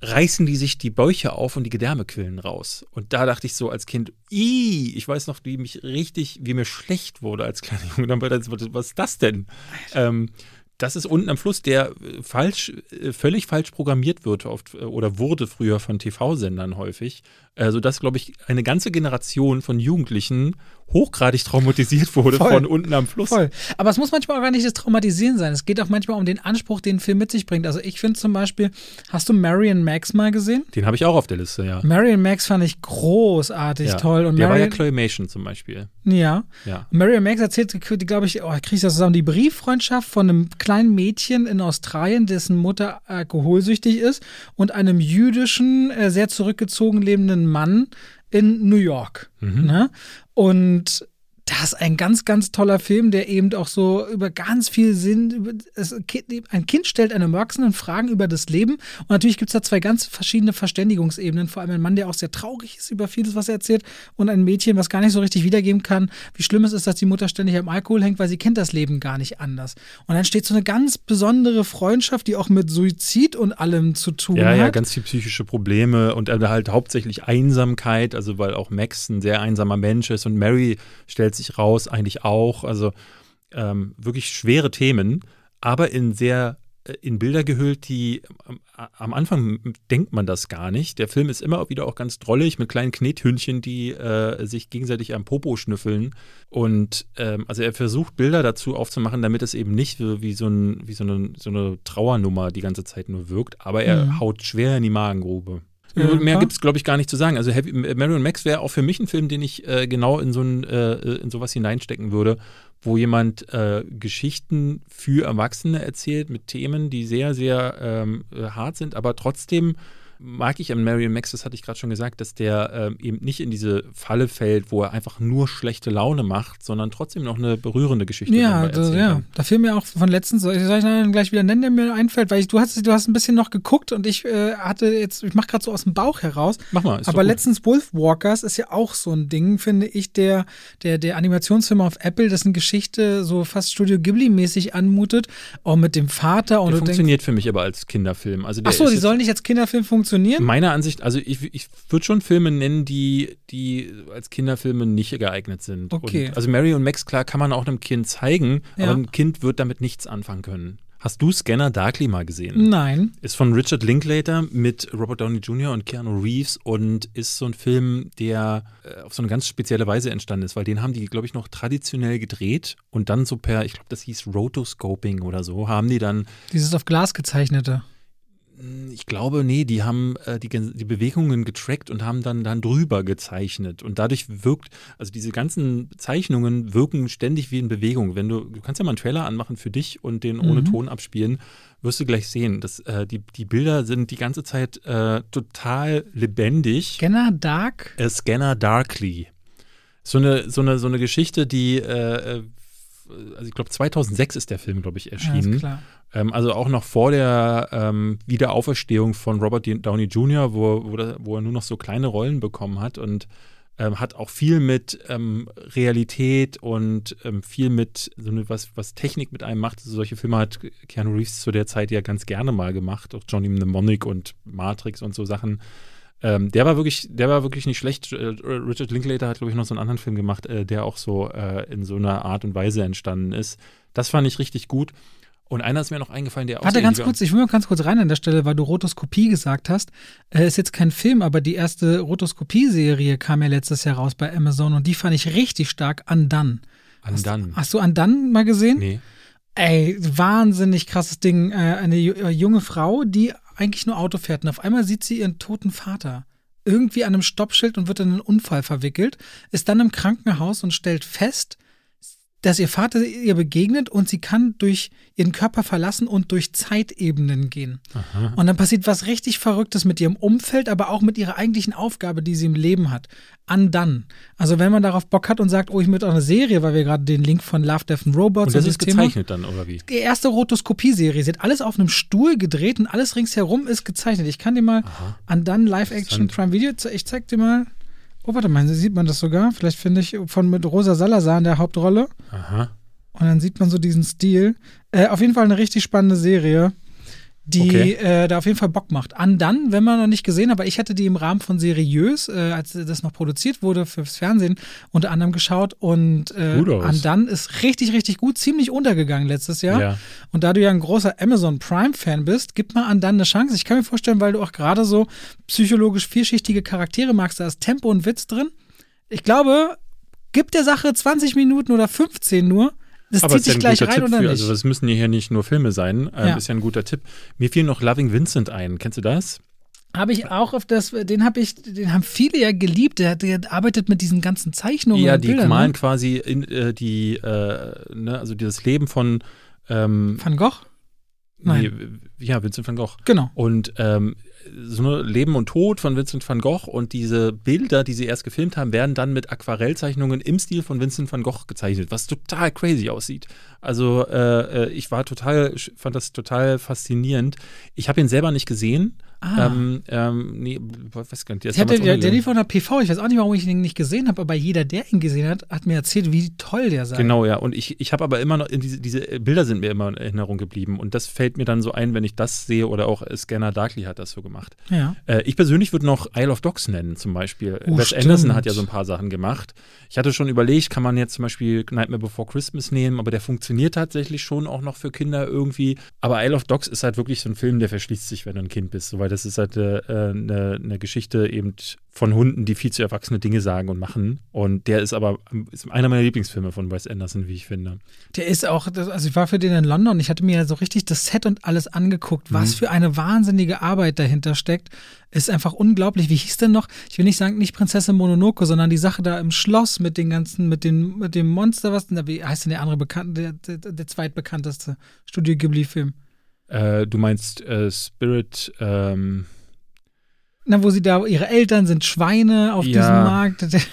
reißen die sich die Bäuche auf und die Gedärme quillen raus. Und da dachte ich so als Kind, ii, ich weiß noch, wie mich richtig, wie mir schlecht wurde als kleiner Junge. Dann war das, was ist das denn? Ähm, das ist unten am Fluss, der äh, falsch, äh, völlig falsch programmiert wird oft, äh, oder wurde früher von TV-Sendern häufig, äh, sodass, glaube ich, eine ganze Generation von Jugendlichen hochgradig traumatisiert wurde Voll. von unten am Fluss. Voll. Aber es muss manchmal auch gar nicht das Traumatisieren sein. Es geht auch manchmal um den Anspruch, den ein Film mit sich bringt. Also ich finde zum Beispiel, hast du Marion Max mal gesehen? Den habe ich auch auf der Liste, ja. Marion Max fand ich großartig ja. toll. Und der war ja Claymation zum Beispiel. ja. Ja. Marion Max erzählt, glaube ich, oh, kriege ich das zusammen, die Brieffreundschaft von einem kleinen Mädchen in Australien, dessen Mutter alkoholsüchtig ist, und einem jüdischen, äh, sehr zurückgezogen lebenden Mann in New York. Mhm. Ne? Und das ist ein ganz, ganz toller Film, der eben auch so über ganz viel Sinn, es, ein Kind stellt einem Erwachsenen Fragen über das Leben und natürlich gibt es da zwei ganz verschiedene Verständigungsebenen, vor allem ein Mann, der auch sehr traurig ist über vieles, was er erzählt und ein Mädchen, was gar nicht so richtig wiedergeben kann, wie schlimm es ist, dass die Mutter ständig am Alkohol hängt, weil sie kennt das Leben gar nicht anders. Und dann steht so eine ganz besondere Freundschaft, die auch mit Suizid und allem zu tun Ja, hat. ja, ganz viel psychische Probleme und halt hauptsächlich Einsamkeit, also weil auch Max ein sehr einsamer Mensch ist und Mary stellt sich raus, eigentlich auch. Also ähm, wirklich schwere Themen, aber in sehr äh, in Bilder gehüllt, die ähm, am Anfang denkt man das gar nicht. Der Film ist immer wieder auch ganz drollig mit kleinen Knethündchen, die äh, sich gegenseitig am Popo schnüffeln. Und ähm, also er versucht Bilder dazu aufzumachen, damit es eben nicht wie, wie, so, ein, wie so, eine, so eine Trauernummer die ganze Zeit nur wirkt, aber er Mhm. haut schwer in die Magengrube. Ja, Mehr gibt es, glaube ich, gar nicht zu sagen. Also Heavy, Marion Max wäre auch für mich ein Film, den ich äh, genau in so ein, äh, in sowas hineinstecken würde, wo jemand äh, Geschichten für Erwachsene erzählt mit Themen, die sehr, sehr ähm, äh, hart sind, aber trotzdem mag ich an Marion Max, das hatte ich gerade schon gesagt, dass der ähm, eben nicht in diese Falle fällt, wo er einfach nur schlechte Laune macht, sondern trotzdem noch eine berührende Geschichte Ja, das, erzählen ja. kann. Da fiel mir auch von letztens, soll ich soll ich dann gleich wieder nennen, der mir einfällt, weil ich, du hast, du hast ein bisschen noch geguckt und ich äh, hatte jetzt, ich mache gerade so aus dem Bauch heraus. Mach mal, ist Aber letztens Wolfwalkers ist ja auch so ein Ding, finde ich, der, der, der Animationsfilm auf Apple, dessen Geschichte so fast Studio Ghibli-mäßig anmutet, auch mit dem Vater und Der du denkst, funktioniert für mich aber als Kinderfilm. Also der ach so, die sollen nicht als Kinderfilm funktionieren? Meiner Ansicht, also ich, ich würde schon Filme nennen, die, die als Kinderfilme nicht geeignet sind. Okay. Und, also Mary und Max, klar, kann man auch einem Kind zeigen, Ja. aber ein Kind wird damit nichts anfangen können. Hast du Scanner Darkly mal gesehen? Nein. Ist von Richard Linklater mit Robert Downey Jr. und Keanu Reeves und ist so ein Film, der äh, auf so eine ganz spezielle Weise entstanden ist, weil den haben die, glaube ich, noch traditionell gedreht und dann so per, ich glaube, das hieß Rotoscoping oder so, haben die dann Dieses auf Glas gezeichnete. Ich glaube, nee, die haben äh, die, die Bewegungen getrackt und haben dann, dann drüber gezeichnet. Und dadurch wirkt, also diese ganzen Zeichnungen wirken ständig wie in Bewegung. Wenn du, du kannst ja mal einen Trailer anmachen für dich und den ohne Mhm. Ton abspielen, wirst du gleich sehen. dass äh, die, die Bilder sind die ganze Zeit äh, total lebendig. Scanner Dark? Äh, Scanner Darkly. So eine, so eine, so eine Geschichte, die, äh, äh, also ich glaube 2006 ist der Film, glaube ich, Ja, erschienen. klar. Ähm, also auch noch vor der ähm, Wiederauferstehung von Robert Downey Jr., wo, wo, da, wo er nur noch so kleine Rollen bekommen hat und ähm, hat auch viel mit ähm, Realität und ähm, viel mit so eine, was, was Technik mit einem macht. Also solche Filme hat Keanu Reeves zu der Zeit ja ganz gerne mal gemacht, auch Johnny Mnemonic und Matrix und so Sachen. Ähm, der war wirklich, der war wirklich nicht schlecht. Äh, Richard Linklater hat, glaube ich, noch so einen anderen Film gemacht, äh, der auch so äh, in so einer Art und Weise entstanden ist. Das fand ich richtig gut. Und einer ist mir noch eingefallen, der auch. Warte ganz kurz, ich will mal ganz kurz rein an der Stelle, weil du Rotoskopie gesagt hast. Äh, ist jetzt kein Film, aber die erste Rotoskopie-Serie kam ja letztes Jahr raus bei Amazon und die fand ich richtig stark. Undone. Undone. Hast, hast du Undone mal gesehen? Nee. Ey, wahnsinnig krasses Ding. Äh, eine äh, junge Frau, die eigentlich nur Auto fährt und auf einmal sieht sie ihren toten Vater irgendwie an einem Stoppschild und wird in einen Unfall verwickelt, ist dann im Krankenhaus und stellt fest, dass ihr Vater ihr begegnet und sie kann durch ihren Körper verlassen und durch Zeitebenen gehen. Aha. Und dann passiert was richtig Verrücktes mit ihrem Umfeld, aber auch mit ihrer eigentlichen Aufgabe, die sie im Leben hat. Undone. Also wenn man darauf Bock hat und sagt, oh, ich möchte auch eine Serie, weil wir gerade den Link von Love, Death and Robots und das ist gezeichnet Thema, dann, oder wie? Die erste Rotoskopie-Serie. Sie hat alles auf einem Stuhl gedreht und alles ringsherum ist gezeichnet. Ich kann dir mal Aha. Undone Live-Action Prime Video, ich zeig dir mal Oh, warte mal, sieht man das sogar? Vielleicht finde ich von mit Rosa Salazar in der Hauptrolle. Aha. Und dann sieht man so diesen Stil. Äh, auf jeden Fall eine richtig spannende Serie die okay. äh, da auf jeden Fall Bock macht. Andan, wenn man noch nicht gesehen, aber ich hatte die im Rahmen von Seriös, äh, als das noch produziert wurde fürs Fernsehen, unter anderem geschaut und äh, Andan ist richtig, richtig gut, ziemlich untergegangen letztes Jahr. Ja. Und da du ja ein großer Amazon Prime-Fan bist, gib mal Andan eine Chance. Ich kann mir vorstellen, weil du auch gerade so psychologisch vielschichtige Charaktere magst, da ist Tempo und Witz drin. Ich glaube, gib der Sache 20 Minuten oder 15 nur das Aber zieht sich gleich rein Tipp oder für, nicht? Also das müssen hier nicht nur Filme sein. Ähm, ja. Ist ja ein guter Tipp. Mir fiel noch Loving Vincent ein. Kennst du das? Habe ich auch auf das, den habe ich, den haben viele ja geliebt. Der, der arbeitet mit diesen ganzen Zeichnungen. Ja, die Bildern, malen ne? quasi in, äh, die, äh, ne, also dieses Leben von ähm, Van Gogh? Nein. Nee, ja, Vincent van Gogh. Genau. Und ähm, so eine Leben und Tod von Vincent van Gogh und diese Bilder, die sie erst gefilmt haben, werden dann mit Aquarellzeichnungen im Stil von Vincent van Gogh gezeichnet, was total crazy aussieht. Also äh, äh ich war total, fand das total faszinierend. Ich habe ihn selber nicht gesehen, Ah. Ähm, ähm, nee, weiß gar nicht. Ich hatte der, der lief von der PV, ich weiß auch nicht, warum ich ihn nicht gesehen habe, aber jeder, der ihn gesehen hat, hat mir erzählt, wie toll der sei. Genau, ja. Und ich, ich habe aber immer noch, diese, diese Bilder sind mir immer in Erinnerung geblieben. Und das fällt mir dann so ein, wenn ich das sehe oder auch Scanner Darkly hat das so gemacht. Ja. Äh, ich persönlich würde noch Isle of Dogs nennen, zum Beispiel. Oh, Wes Anderson hat ja so ein paar Sachen gemacht. Ich hatte schon überlegt, kann man jetzt zum Beispiel Nightmare Before Christmas nehmen, aber der funktioniert tatsächlich schon auch noch für Kinder irgendwie. Aber Isle of Dogs ist halt wirklich so ein Film, der verschließt sich, wenn du ein Kind bist. Soweit das ist halt äh, eine, eine Geschichte eben von Hunden, die viel zu erwachsene Dinge sagen und machen. Und der ist aber ist einer meiner Lieblingsfilme von Wes Anderson, wie ich finde. Der ist auch, also ich war für den in London, ich hatte mir ja so richtig das Set und alles angeguckt, was mhm. für eine wahnsinnige Arbeit dahinter steckt. Ist einfach unglaublich. Wie hieß denn noch? Ich will nicht sagen, nicht Prinzessin Mononoke, sondern die Sache da im Schloss mit den ganzen, mit, den, mit dem Monster, was denn, wie heißt denn der andere bekannte, der, der, der zweitbekannteste Studio Ghibli-Film? Äh, du meinst äh, Spirit, ähm na, wo sie da, ihre Eltern sind Schweine auf ja. diesem Markt. [laughs]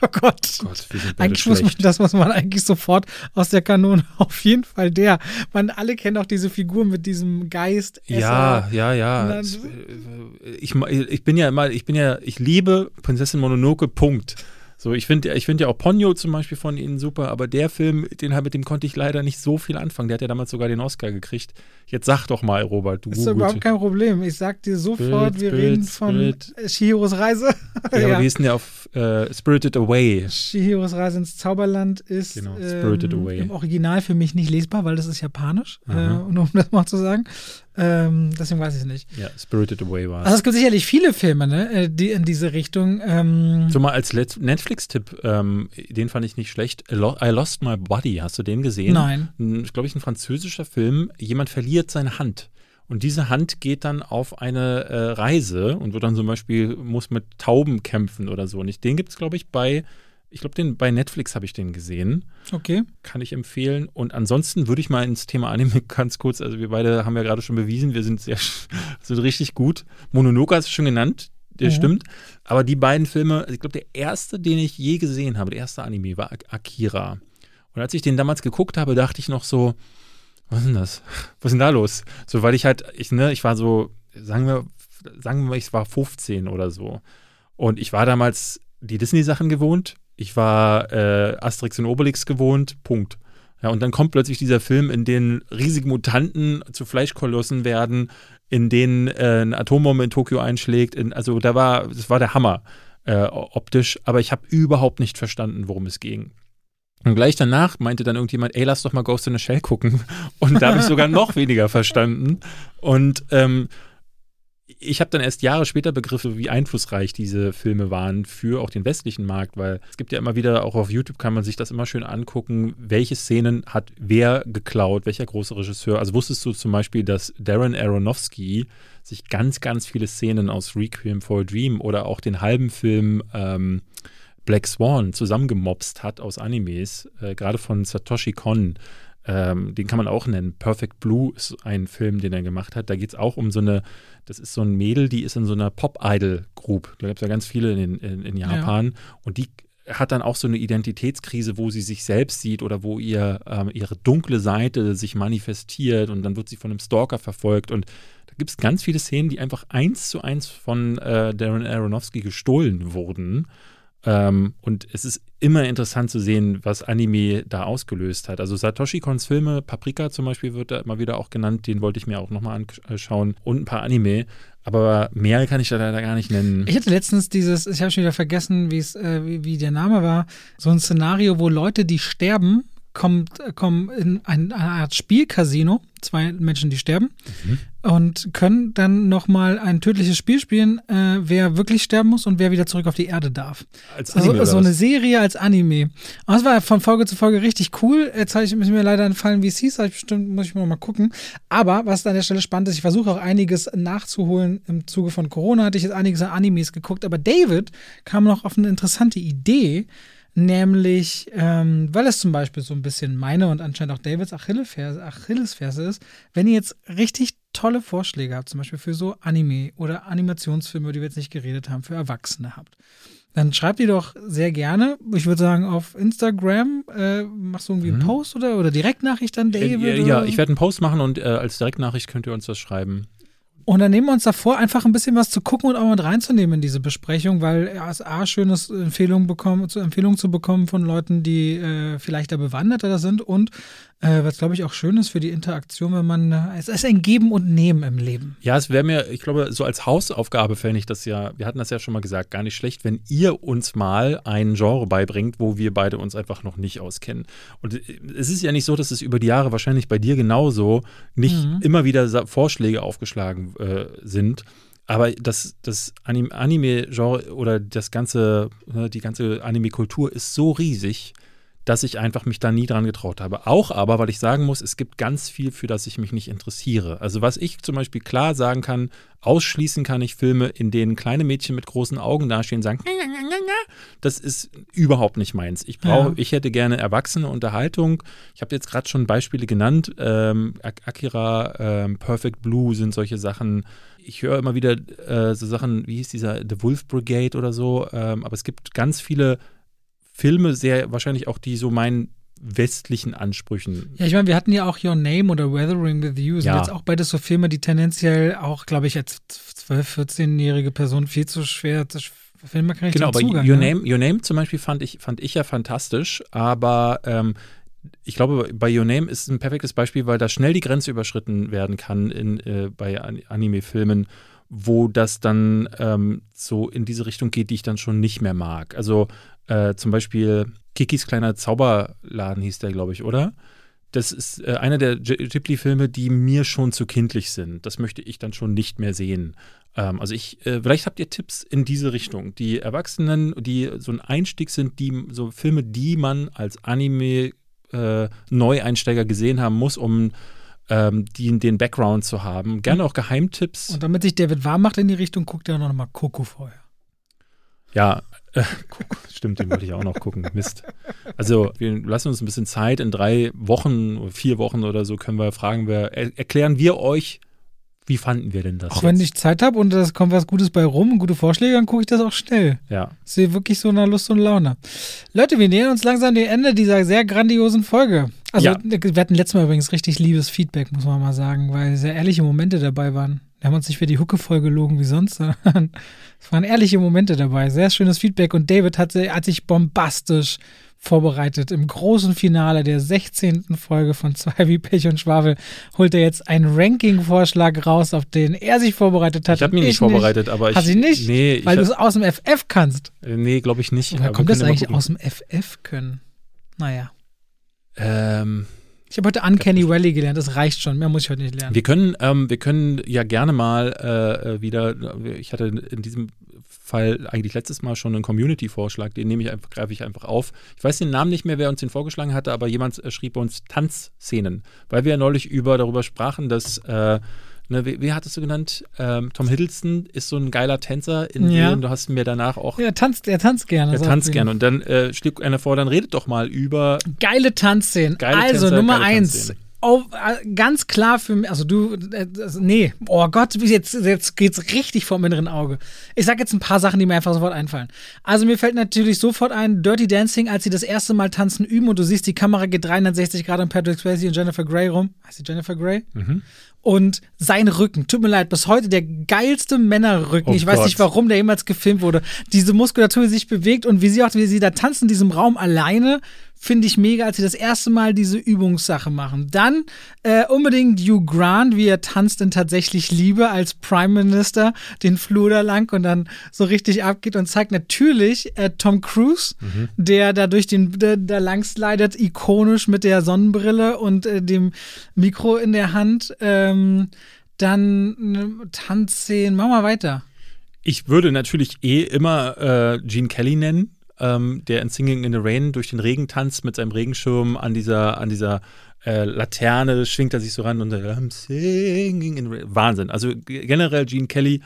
Oh Gott. Gott eigentlich muss man, das muss man eigentlich sofort aus der Kanone. [laughs] Auf jeden Fall der. Man alle kennen auch diese Figur mit diesem Geist. Ja, ja, ja. Äh, ich, ich bin ja immer, ich bin ja, ich liebe Prinzessin Mononoke, Punkt. So, ich finde ich find ja auch Ponyo zum Beispiel von ihnen super, aber der Film, den, mit dem konnte ich leider nicht so viel anfangen. Der hat ja damals sogar den Oscar gekriegt. Jetzt sag doch mal, Robert, du. Ist überhaupt kein Problem. Ich sag dir sofort, Spirit, wir Spirit, reden von Shihiros Reise. Ja, [laughs] ja. aber wie ist denn der auf äh, Spirited Away? Shihiros Reise ins Zauberland ist genau, Spirited ähm, Away. im Original für mich nicht lesbar, weil das ist japanisch, äh, [laughs] um das mal zu sagen. Ähm, deswegen weiß ich es nicht. Ja, Spirited Away war es. Also es gibt sicherlich viele Filme, ne, äh, die in diese Richtung. Ähm so mal als Netflix-Tipp, ähm, den fand ich nicht schlecht. I Lost My Body, hast du den gesehen? Nein. Glaube ich, ein französischer Film. Jemand verliert seine Hand. Und diese Hand geht dann auf eine äh, Reise und wird dann zum Beispiel, muss mit Tauben kämpfen oder so. Und ich, den gibt es, glaube ich, bei ich glaube, den bei Netflix habe ich den gesehen. Okay. Kann ich empfehlen. Und ansonsten würde ich mal ins Thema Anime [laughs] ganz kurz, also wir beide haben ja gerade schon bewiesen, wir sind sehr [laughs] sind richtig gut. Mononoke hast du schon genannt, der ja. stimmt. Aber die beiden Filme, also ich glaube, der erste, den ich je gesehen habe, der erste Anime war Akira. Und als ich den damals geguckt habe, dachte ich noch so, was ist denn das? Was ist denn da los? So, weil ich halt, ich, ne, ich war so, sagen wir, sagen wir, ich war 15 oder so. Und ich war damals die Disney-Sachen gewohnt ich war äh, Asterix und Obelix gewohnt, Punkt. Ja, und dann kommt plötzlich dieser Film, in dem riesige Mutanten zu Fleischkolossen werden, in denen äh, eine Atombombe in Tokio einschlägt. In, also da war, das war der Hammer äh, optisch, aber ich habe überhaupt nicht verstanden, worum es ging. Und gleich danach meinte dann irgendjemand, ey, lass doch mal Ghost in the Shell gucken. [laughs] Und da habe ich sogar noch weniger verstanden. Und ähm, ich habe dann erst Jahre später begriffen, wie einflussreich diese Filme waren für auch den westlichen Markt, weil es gibt ja immer wieder, auch auf YouTube kann man sich das immer schön angucken, welche Szenen hat wer geklaut, welcher große Regisseur. Also wusstest du zum Beispiel, dass Darren Aronofsky sich ganz, ganz viele Szenen aus Requiem for a Dream oder auch den halben Film ähm, Black Swan zusammengemopst hat aus Animes, äh, gerade von Satoshi Kon. Ähm, den kann man auch nennen. Perfect Blue ist ein Film, den er gemacht hat. Da geht es auch um so eine, das ist so ein Mädel, die ist in so einer Pop-Idol-Group. Da gibt es ja ganz viele in, in, in Japan. Ja. Und die hat dann auch so eine Identitätskrise, wo sie sich selbst sieht oder wo ihr ähm, ihre dunkle Seite sich manifestiert und dann wird sie von einem Stalker verfolgt. Und da gibt es ganz viele Szenen, die einfach eins zu eins von äh, Darren Aronofsky gestohlen wurden. Ähm, und es ist immer interessant zu sehen, was Anime da ausgelöst hat. Also Satoshi Kons Filme, Paprika zum Beispiel wird da immer wieder auch genannt, den wollte ich mir auch nochmal anschauen und ein paar Anime. Aber mehr kann ich da leider gar nicht nennen. Ich hatte letztens dieses, ich habe schon wieder vergessen, äh, wie, wie der Name war, so ein Szenario, wo Leute, die sterben, kommt, kommen in eine Art Spielcasino, zwei Menschen, die sterben, mhm. und können dann nochmal ein tödliches Spiel spielen, äh, wer wirklich sterben muss und wer wieder zurück auf die Erde darf. Als also Anime, also, so eine Serie als Anime. Und das war von Folge zu Folge richtig cool. Jetzt habe ich mir leider entfallen, wie es hieß, ich bestimmt, muss ich mal gucken. Aber was an der Stelle spannend ist, ich versuche auch einiges nachzuholen. Im Zuge von Corona hatte ich jetzt einiges an Animes geguckt, aber David kam noch auf eine interessante Idee, Nämlich, ähm, weil es zum Beispiel so ein bisschen meine und anscheinend auch Davids Achillesferse, Achillesferse ist, wenn ihr jetzt richtig tolle Vorschläge habt, zum Beispiel für so Anime oder Animationsfilme, über die wir jetzt nicht geredet haben, für Erwachsene habt, dann schreibt die doch sehr gerne. Ich würde sagen, auf Instagram äh, machst du irgendwie einen mhm. Post oder, oder Direktnachricht an äh, David? Äh, ja, ich werde einen Post machen und äh, als Direktnachricht könnt ihr uns das schreiben. Und dann nehmen wir uns davor, einfach ein bisschen was zu gucken und auch mit reinzunehmen in diese Besprechung, weil es A, schön ist, Empfehlungen, bekommen, Empfehlungen zu bekommen von Leuten, die äh, vielleicht da bewanderter sind und äh, was, glaube ich, auch schön ist für die Interaktion, wenn man, äh, es ist ein Geben und Nehmen im Leben. Ja, es wäre mir, ich glaube, so als Hausaufgabe fände ich das ja, wir hatten das ja schon mal gesagt, gar nicht schlecht, wenn ihr uns mal ein Genre beibringt, wo wir beide uns einfach noch nicht auskennen. Und äh, es ist ja nicht so, dass es über die Jahre wahrscheinlich bei dir genauso nicht mhm. immer wieder Vorschläge aufgeschlagen äh, sind. Aber das, das Anime-Genre oder das ganze, ne, die ganze Anime-Kultur ist so riesig, dass ich einfach mich da nie dran getraut habe. Auch aber, weil ich sagen muss, es gibt ganz viel, für das ich mich nicht interessiere. Also was ich zum Beispiel klar sagen kann, ausschließen kann ich Filme, in denen kleine Mädchen mit großen Augen dastehen und sagen, das ist überhaupt nicht meins. Ich brauche, ja. ich hätte gerne erwachsene Unterhaltung. Ich habe jetzt gerade schon Beispiele genannt. Ähm, Akira, ähm, Perfect Blue sind solche Sachen ich höre immer wieder äh, so Sachen, wie hieß dieser The Wolf Brigade oder so, ähm, aber es gibt ganz viele Filme sehr wahrscheinlich auch die so meinen westlichen Ansprüchen. Ja, ich meine, wir hatten ja auch Your Name oder Weathering with You, sind ja. jetzt auch beides so Filme, die tendenziell auch, glaube ich, als 12-, 14-jährige Person viel zu schwer zu Filme kann ich Genau, aber Zugang, Your, ne? Name, Your Name zum Beispiel fand ich, fand ich ja fantastisch, aber ähm, ich glaube, bei Your Name ist ein perfektes Beispiel, weil da schnell die Grenze überschritten werden kann in, äh, bei Anime-Filmen wo das dann ähm, so in diese Richtung geht, die ich dann schon nicht mehr mag. Also äh, zum Beispiel Kikis kleiner Zauberladen hieß der, glaube ich, oder? Das ist äh, einer der Ghibli-Filme, die mir schon zu kindlich sind. Das möchte ich dann schon nicht mehr sehen. Ähm, also ich, äh, vielleicht habt ihr Tipps in diese Richtung. Die Erwachsenen, die so ein Einstieg sind, die so Filme, die man als Anime-Neueinsteiger äh, gesehen haben muss, um ähm, die, den Background zu haben. Gerne auch Geheimtipps. Und damit sich David warm macht in die Richtung, guckt er noch mal Coco vorher. Ja, stimmt, den wollte ich auch noch gucken. Mist. Also, wir lassen uns ein bisschen Zeit. In drei Wochen, vier Wochen oder so können wir fragen, wir, erklären wir euch, wie fanden wir denn das? Auch jetzt? wenn ich Zeit habe und es kommt was Gutes bei rum, gute Vorschläge, dann gucke ich das auch schnell. Ja. Sehe wirklich so eine Lust und Laune. Leute, wir nähern uns langsam dem Ende dieser sehr grandiosen Folge. Also, ja. wir hatten letztes Mal übrigens richtig liebes Feedback, muss man mal sagen, weil sehr ehrliche Momente dabei waren. Wir haben uns nicht für die Hucke voll gelogen wie sonst, sondern [laughs] es waren ehrliche Momente dabei. Sehr schönes Feedback und David hatte, hat sich bombastisch vorbereitet. Im großen Finale der 16. Folge von Zwei wie Pech und Schwafel holt er jetzt einen Ranking-Vorschlag raus, auf den er sich vorbereitet hat. Ich habe mich nicht vorbereitet, aber ich. Hast du nicht? Nee. Weil du es aus dem FF kannst. Äh, nee, glaube ich nicht. Woher kommt das eigentlich aus dem FF können? Naja. Ähm, Ich habe heute Uncanny Valley gelernt, das reicht schon. Mehr muss ich heute nicht lernen. wir können, ähm, wir können ja gerne mal äh, äh, wieder, ich hatte in diesem Fall eigentlich letztes Mal schon einen Community-Vorschlag, den nehme ich einfach, greife ich einfach auf. Ich weiß den Namen nicht mehr, wer uns den vorgeschlagen hatte, aber jemand äh, schrieb uns Tanzszenen, weil wir ja neulich über darüber sprachen, dass äh, Ne, wie, wie hattest du genannt? Ähm, Tom Hiddleston ist so ein geiler Tänzer in Ja. Serien. Du hast mir danach auch. er tanzt, er tanzt gerne. er tanzt gerne. Und dann äh, schlägt einer vor, dann redet doch mal über. Geile Tanzszenen. Geile also Tänzer, Nummer eins. Tanzszenen. Oh, ganz klar für mich, also du, das- nee, oh Gott, jetzt, jetzt geht's richtig vom inneren Auge. Ich sag jetzt ein paar Sachen, die mir einfach sofort einfallen. Also mir fällt natürlich sofort ein, Dirty Dancing, als sie das erste Mal tanzen üben und du siehst, die Kamera geht 360 Grad um Patrick Swayze und Jennifer Grey rum. Heißt sie Jennifer Grey? Mhm. Und sein Rücken, tut mir leid, bis heute der geilste Männerrücken. Oh ich weiß Gott. nicht, warum der jemals gefilmt wurde. Diese Muskulatur, die sich bewegt und wie sie auch, wie sie da tanzen in diesem Raum alleine, finde ich mega, als sie das erste Mal diese Übungssache machen. Dann äh, unbedingt Hugh Grant, wie er tanzt in tatsächlich Liebe als Prime Minister den Flur da lang und dann so richtig abgeht und zeigt natürlich äh, Tom Cruise, der da durch den da, lang slidet, ikonisch mit der Sonnenbrille und äh, dem Mikro in der Hand. Ähm, dann ne, Tanzszenen, mach mal weiter. Ich würde natürlich eh immer äh, Gene Kelly nennen, ähm, der in Singing in the Rain durch den Regen tanzt mit seinem Regenschirm an dieser, an dieser äh, Laterne, schwingt er sich so ran und sagt, I'm singing in the rain. Wahnsinn. Also generell Gene Kelly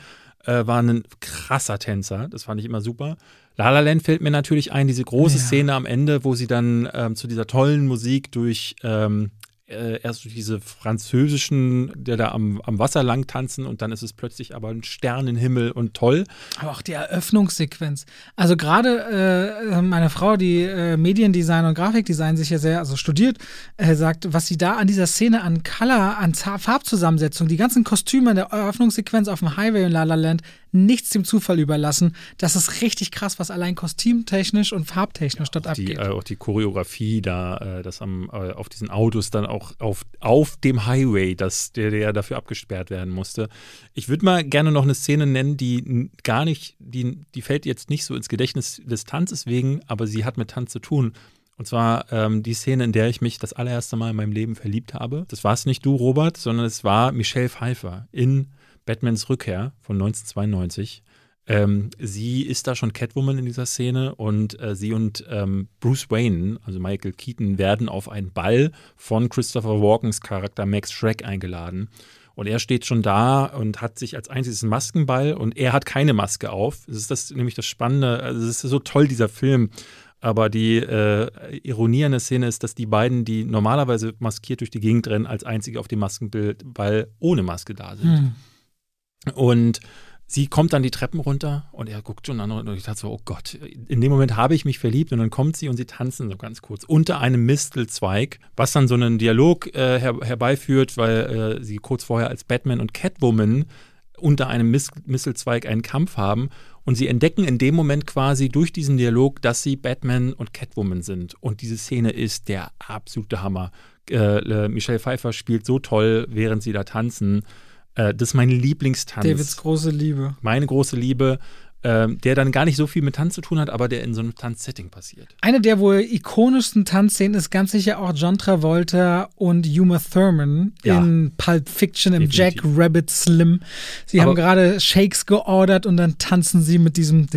äh, war ein krasser Tänzer. Das fand ich immer super. La La Land fällt mir natürlich ein, diese große Ja. Szene am Ende, wo sie dann ähm, zu dieser tollen Musik durch ähm, äh, erst diese französischen, der da am, am Wasser lang tanzen und dann ist es plötzlich aber ein Sternenhimmel und toll. Aber auch die Eröffnungssequenz. Also gerade äh, meine Frau, die äh, Mediendesign und Grafikdesign sich ja sehr, also studiert, äh, sagt, was sie da an dieser Szene an Color, an Farbzusammensetzung, die ganzen Kostüme in der Eröffnungssequenz auf dem Highway in La La Land, nichts dem Zufall überlassen. Das ist richtig krass, was allein kostümtechnisch und farbtechnisch dort Die, abgeht. äh, auch die Choreografie da, äh, das am, äh, auf diesen Autos dann auch auf, auf dem Highway, das, der, der ja dafür abgesperrt werden musste. Ich würde mal gerne noch eine Szene nennen, die gar nicht, die, die fällt jetzt nicht so ins Gedächtnis des Tanzes wegen, aber sie hat mit Tanz zu tun. Und zwar ähm, die Szene, in der ich mich das allererste Mal in meinem Leben verliebt habe. Das war es nicht du, Robert, sondern es war Michelle Pfeiffer in Batmans Rückkehr von 1992. Ähm, sie ist da schon Catwoman in dieser Szene und äh, sie und ähm, Bruce Wayne, also Michael Keaton, werden auf einen Ball von Christopher Walkens Charakter Max Schreck eingeladen. Und er steht schon da und hat sich als einziges einen Maskenball und er hat keine Maske auf. Das ist das nämlich das Spannende. Also es ist so toll, dieser Film. Aber die äh, Ironie an der Szene ist, dass die beiden, die normalerweise maskiert durch die Gegend rennen, als einzige auf dem Maskenball ohne Maske da sind. Hm. Und sie kommt dann die Treppen runter und er guckt schon an und ich dachte so, oh Gott, in dem Moment habe ich mich verliebt und dann kommt sie und sie tanzen so ganz kurz unter einem Mistelzweig, was dann so einen Dialog äh, her herbeiführt, weil äh, sie kurz vorher als Batman und Catwoman unter einem Mis Mistelzweig einen Kampf haben und sie entdecken in dem Moment quasi durch diesen Dialog, dass sie Batman und Catwoman sind. Und diese Szene ist der absolute Hammer. Äh, Michelle Pfeiffer spielt so toll, während sie da tanzen. Äh, das ist mein Lieblingstanz. Davids große Liebe. Meine große Liebe, ähm, der dann gar nicht so viel mit Tanz zu tun hat, aber der in so einem Tanzsetting passiert. Eine der wohl ikonischsten Tanzszenen ist ganz sicher auch John Travolta und Uma Thurman Ja. in Pulp Fiction im Definitiv. Jack Rabbit Slim. Sie Aber- haben gerade Shakes geordert und dann tanzen sie mit diesem.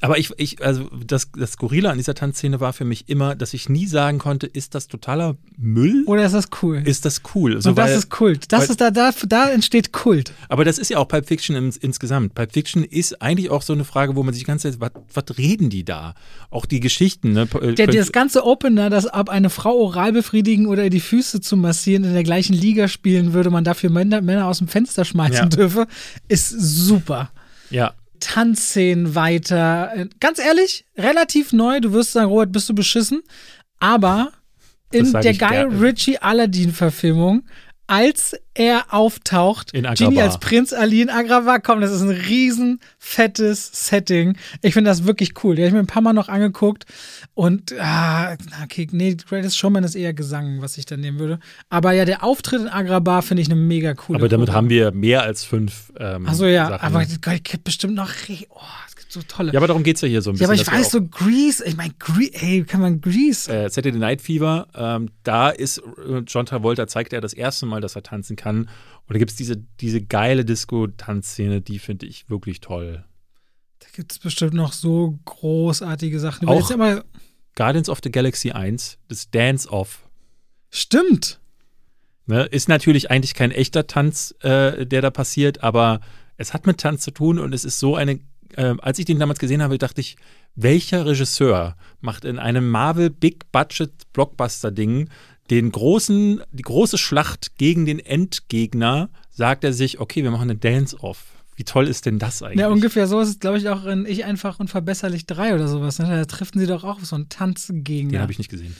Aber ich, ich also das, das Skurrile an dieser Tanzszene war für mich immer, dass ich nie sagen konnte, ist das totaler Müll? Oder ist das cool? Ist das cool? So, und das weil- ist Kult. Das weil- ist da, da, da entsteht Kult. Aber das ist ja auch Pulp Fiction ins, insgesamt. Pulp Fiction ist eigentlich auch so eine Frage, wo man sich die ganze Zeit, was, was reden die da? Auch die Geschichten, ne? Der, das ganze Opener, dass ab eine Frau oral befriedigen oder die Füße zu massieren in der gleichen Liga spielen würde, man dafür Männer, Männer aus dem Fenster schmeißen Ja. dürfe, ist super. ja, Tanzszenen weiter. Äh, Ganz ehrlich, relativ neu. Du wirst sagen, Robert, bist du beschissen. Aber in der Guy. Ritchie Aladdin-Verfilmung, als er auftaucht. Genie als Prinz Ali in Agrabah, komm, das ist ein riesen fettes Setting. Ich finde das wirklich cool. Die habe ich mir ein paar Mal noch angeguckt. Und, ah, okay, nee, Greatest Showman ist eher Gesang, was ich dann nehmen würde. Aber ja, der Auftritt in Agrabah finde ich eine mega coole aber damit Choreo. haben wir mehr als fünf ähm, Achso, ja, Sachen. aber es gibt bestimmt noch. Oh, so tolle. Ja, aber darum geht es ja hier so ein Ja, bisschen. aber ich weiß so, Grease, ich meine, Grease, ey, kann man Grease. äh, Saturday Night Fever, ähm, da ist äh, John Travolta, zeigt er das erste Mal, dass er tanzen kann. Und da gibt es diese, diese geile Disco-Tanzszene, die finde ich wirklich toll. Da gibt es bestimmt noch so großartige Sachen. Auch- immer, Guardians of the Galaxy 1, das Dance-Off. stimmt. Ne? Ist natürlich eigentlich kein echter Tanz, äh, der da passiert, aber es hat mit Tanz zu tun und es ist so eine. Äh, als ich den damals gesehen habe, dachte ich, welcher Regisseur macht in einem Marvel Big Budget Blockbuster Ding den großen, die große Schlacht gegen den Endgegner, sagt er sich, okay, wir machen eine Dance-Off. Wie toll ist denn das eigentlich? Ja, ungefähr so ist es, glaube ich, auch in Ich einfach unverbesserlich 3 oder sowas. Ne? Da treffen sie doch auch so einen den Tanzgegner. habe ich nicht gesehen.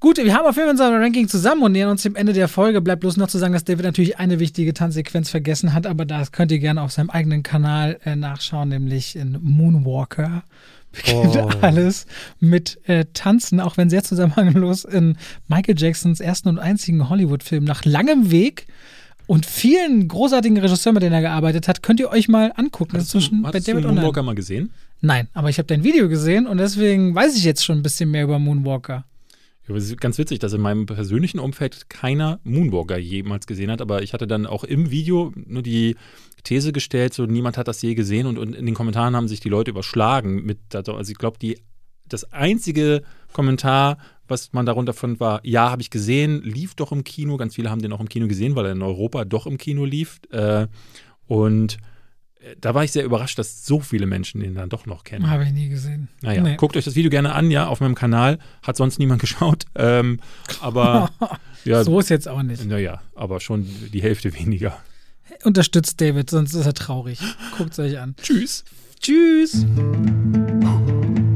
Gut, wir haben auf jeden Fall unser Ranking zusammen und nähern uns dem Ende der Folge. Bleibt bloß noch zu sagen, dass David natürlich eine wichtige Tanzsequenz vergessen hat, aber das könnt ihr gerne auf seinem eigenen Kanal äh, nachschauen, nämlich in Moonwalker. [laughs] Beginnt Oh. alles mit äh, Tanzen, auch wenn sehr zusammenhanglos in Michael Jacksons ersten und einzigen Hollywood-Film nach langem Weg und vielen großartigen Regisseuren, mit denen er gearbeitet hat, könnt ihr euch mal angucken. Das ist Hast du, zwischen bei du David Online. Moonwalker mal gesehen? Nein, aber ich habe dein Video gesehen und deswegen weiß ich jetzt schon ein bisschen mehr über Moonwalker. Es ist ganz witzig, dass in meinem persönlichen Umfeld keiner Moonwalker jemals gesehen hat, aber ich hatte dann auch im Video nur die These gestellt, so niemand hat das je gesehen und, und in den Kommentaren haben sich die Leute überschlagen mit, also ich glaube, das einzige Kommentar, was man darunter fand, war, ja, habe ich gesehen, lief doch im Kino. Ganz viele haben den auch im Kino gesehen, weil er in Europa doch im Kino lief. Äh, und da war ich sehr überrascht, dass so viele Menschen den dann doch noch kennen. Habe ich nie gesehen. Naja, Nee. guckt euch das Video gerne an, ja, auf meinem Kanal. Hat sonst niemand [laughs] geschaut. Ähm, aber [laughs] ja, so ist jetzt auch nicht. naja, aber schon die Hälfte weniger. Unterstützt David, sonst ist er traurig. [laughs] Guckt es euch an. Tschüss. Tschüss. Ooh,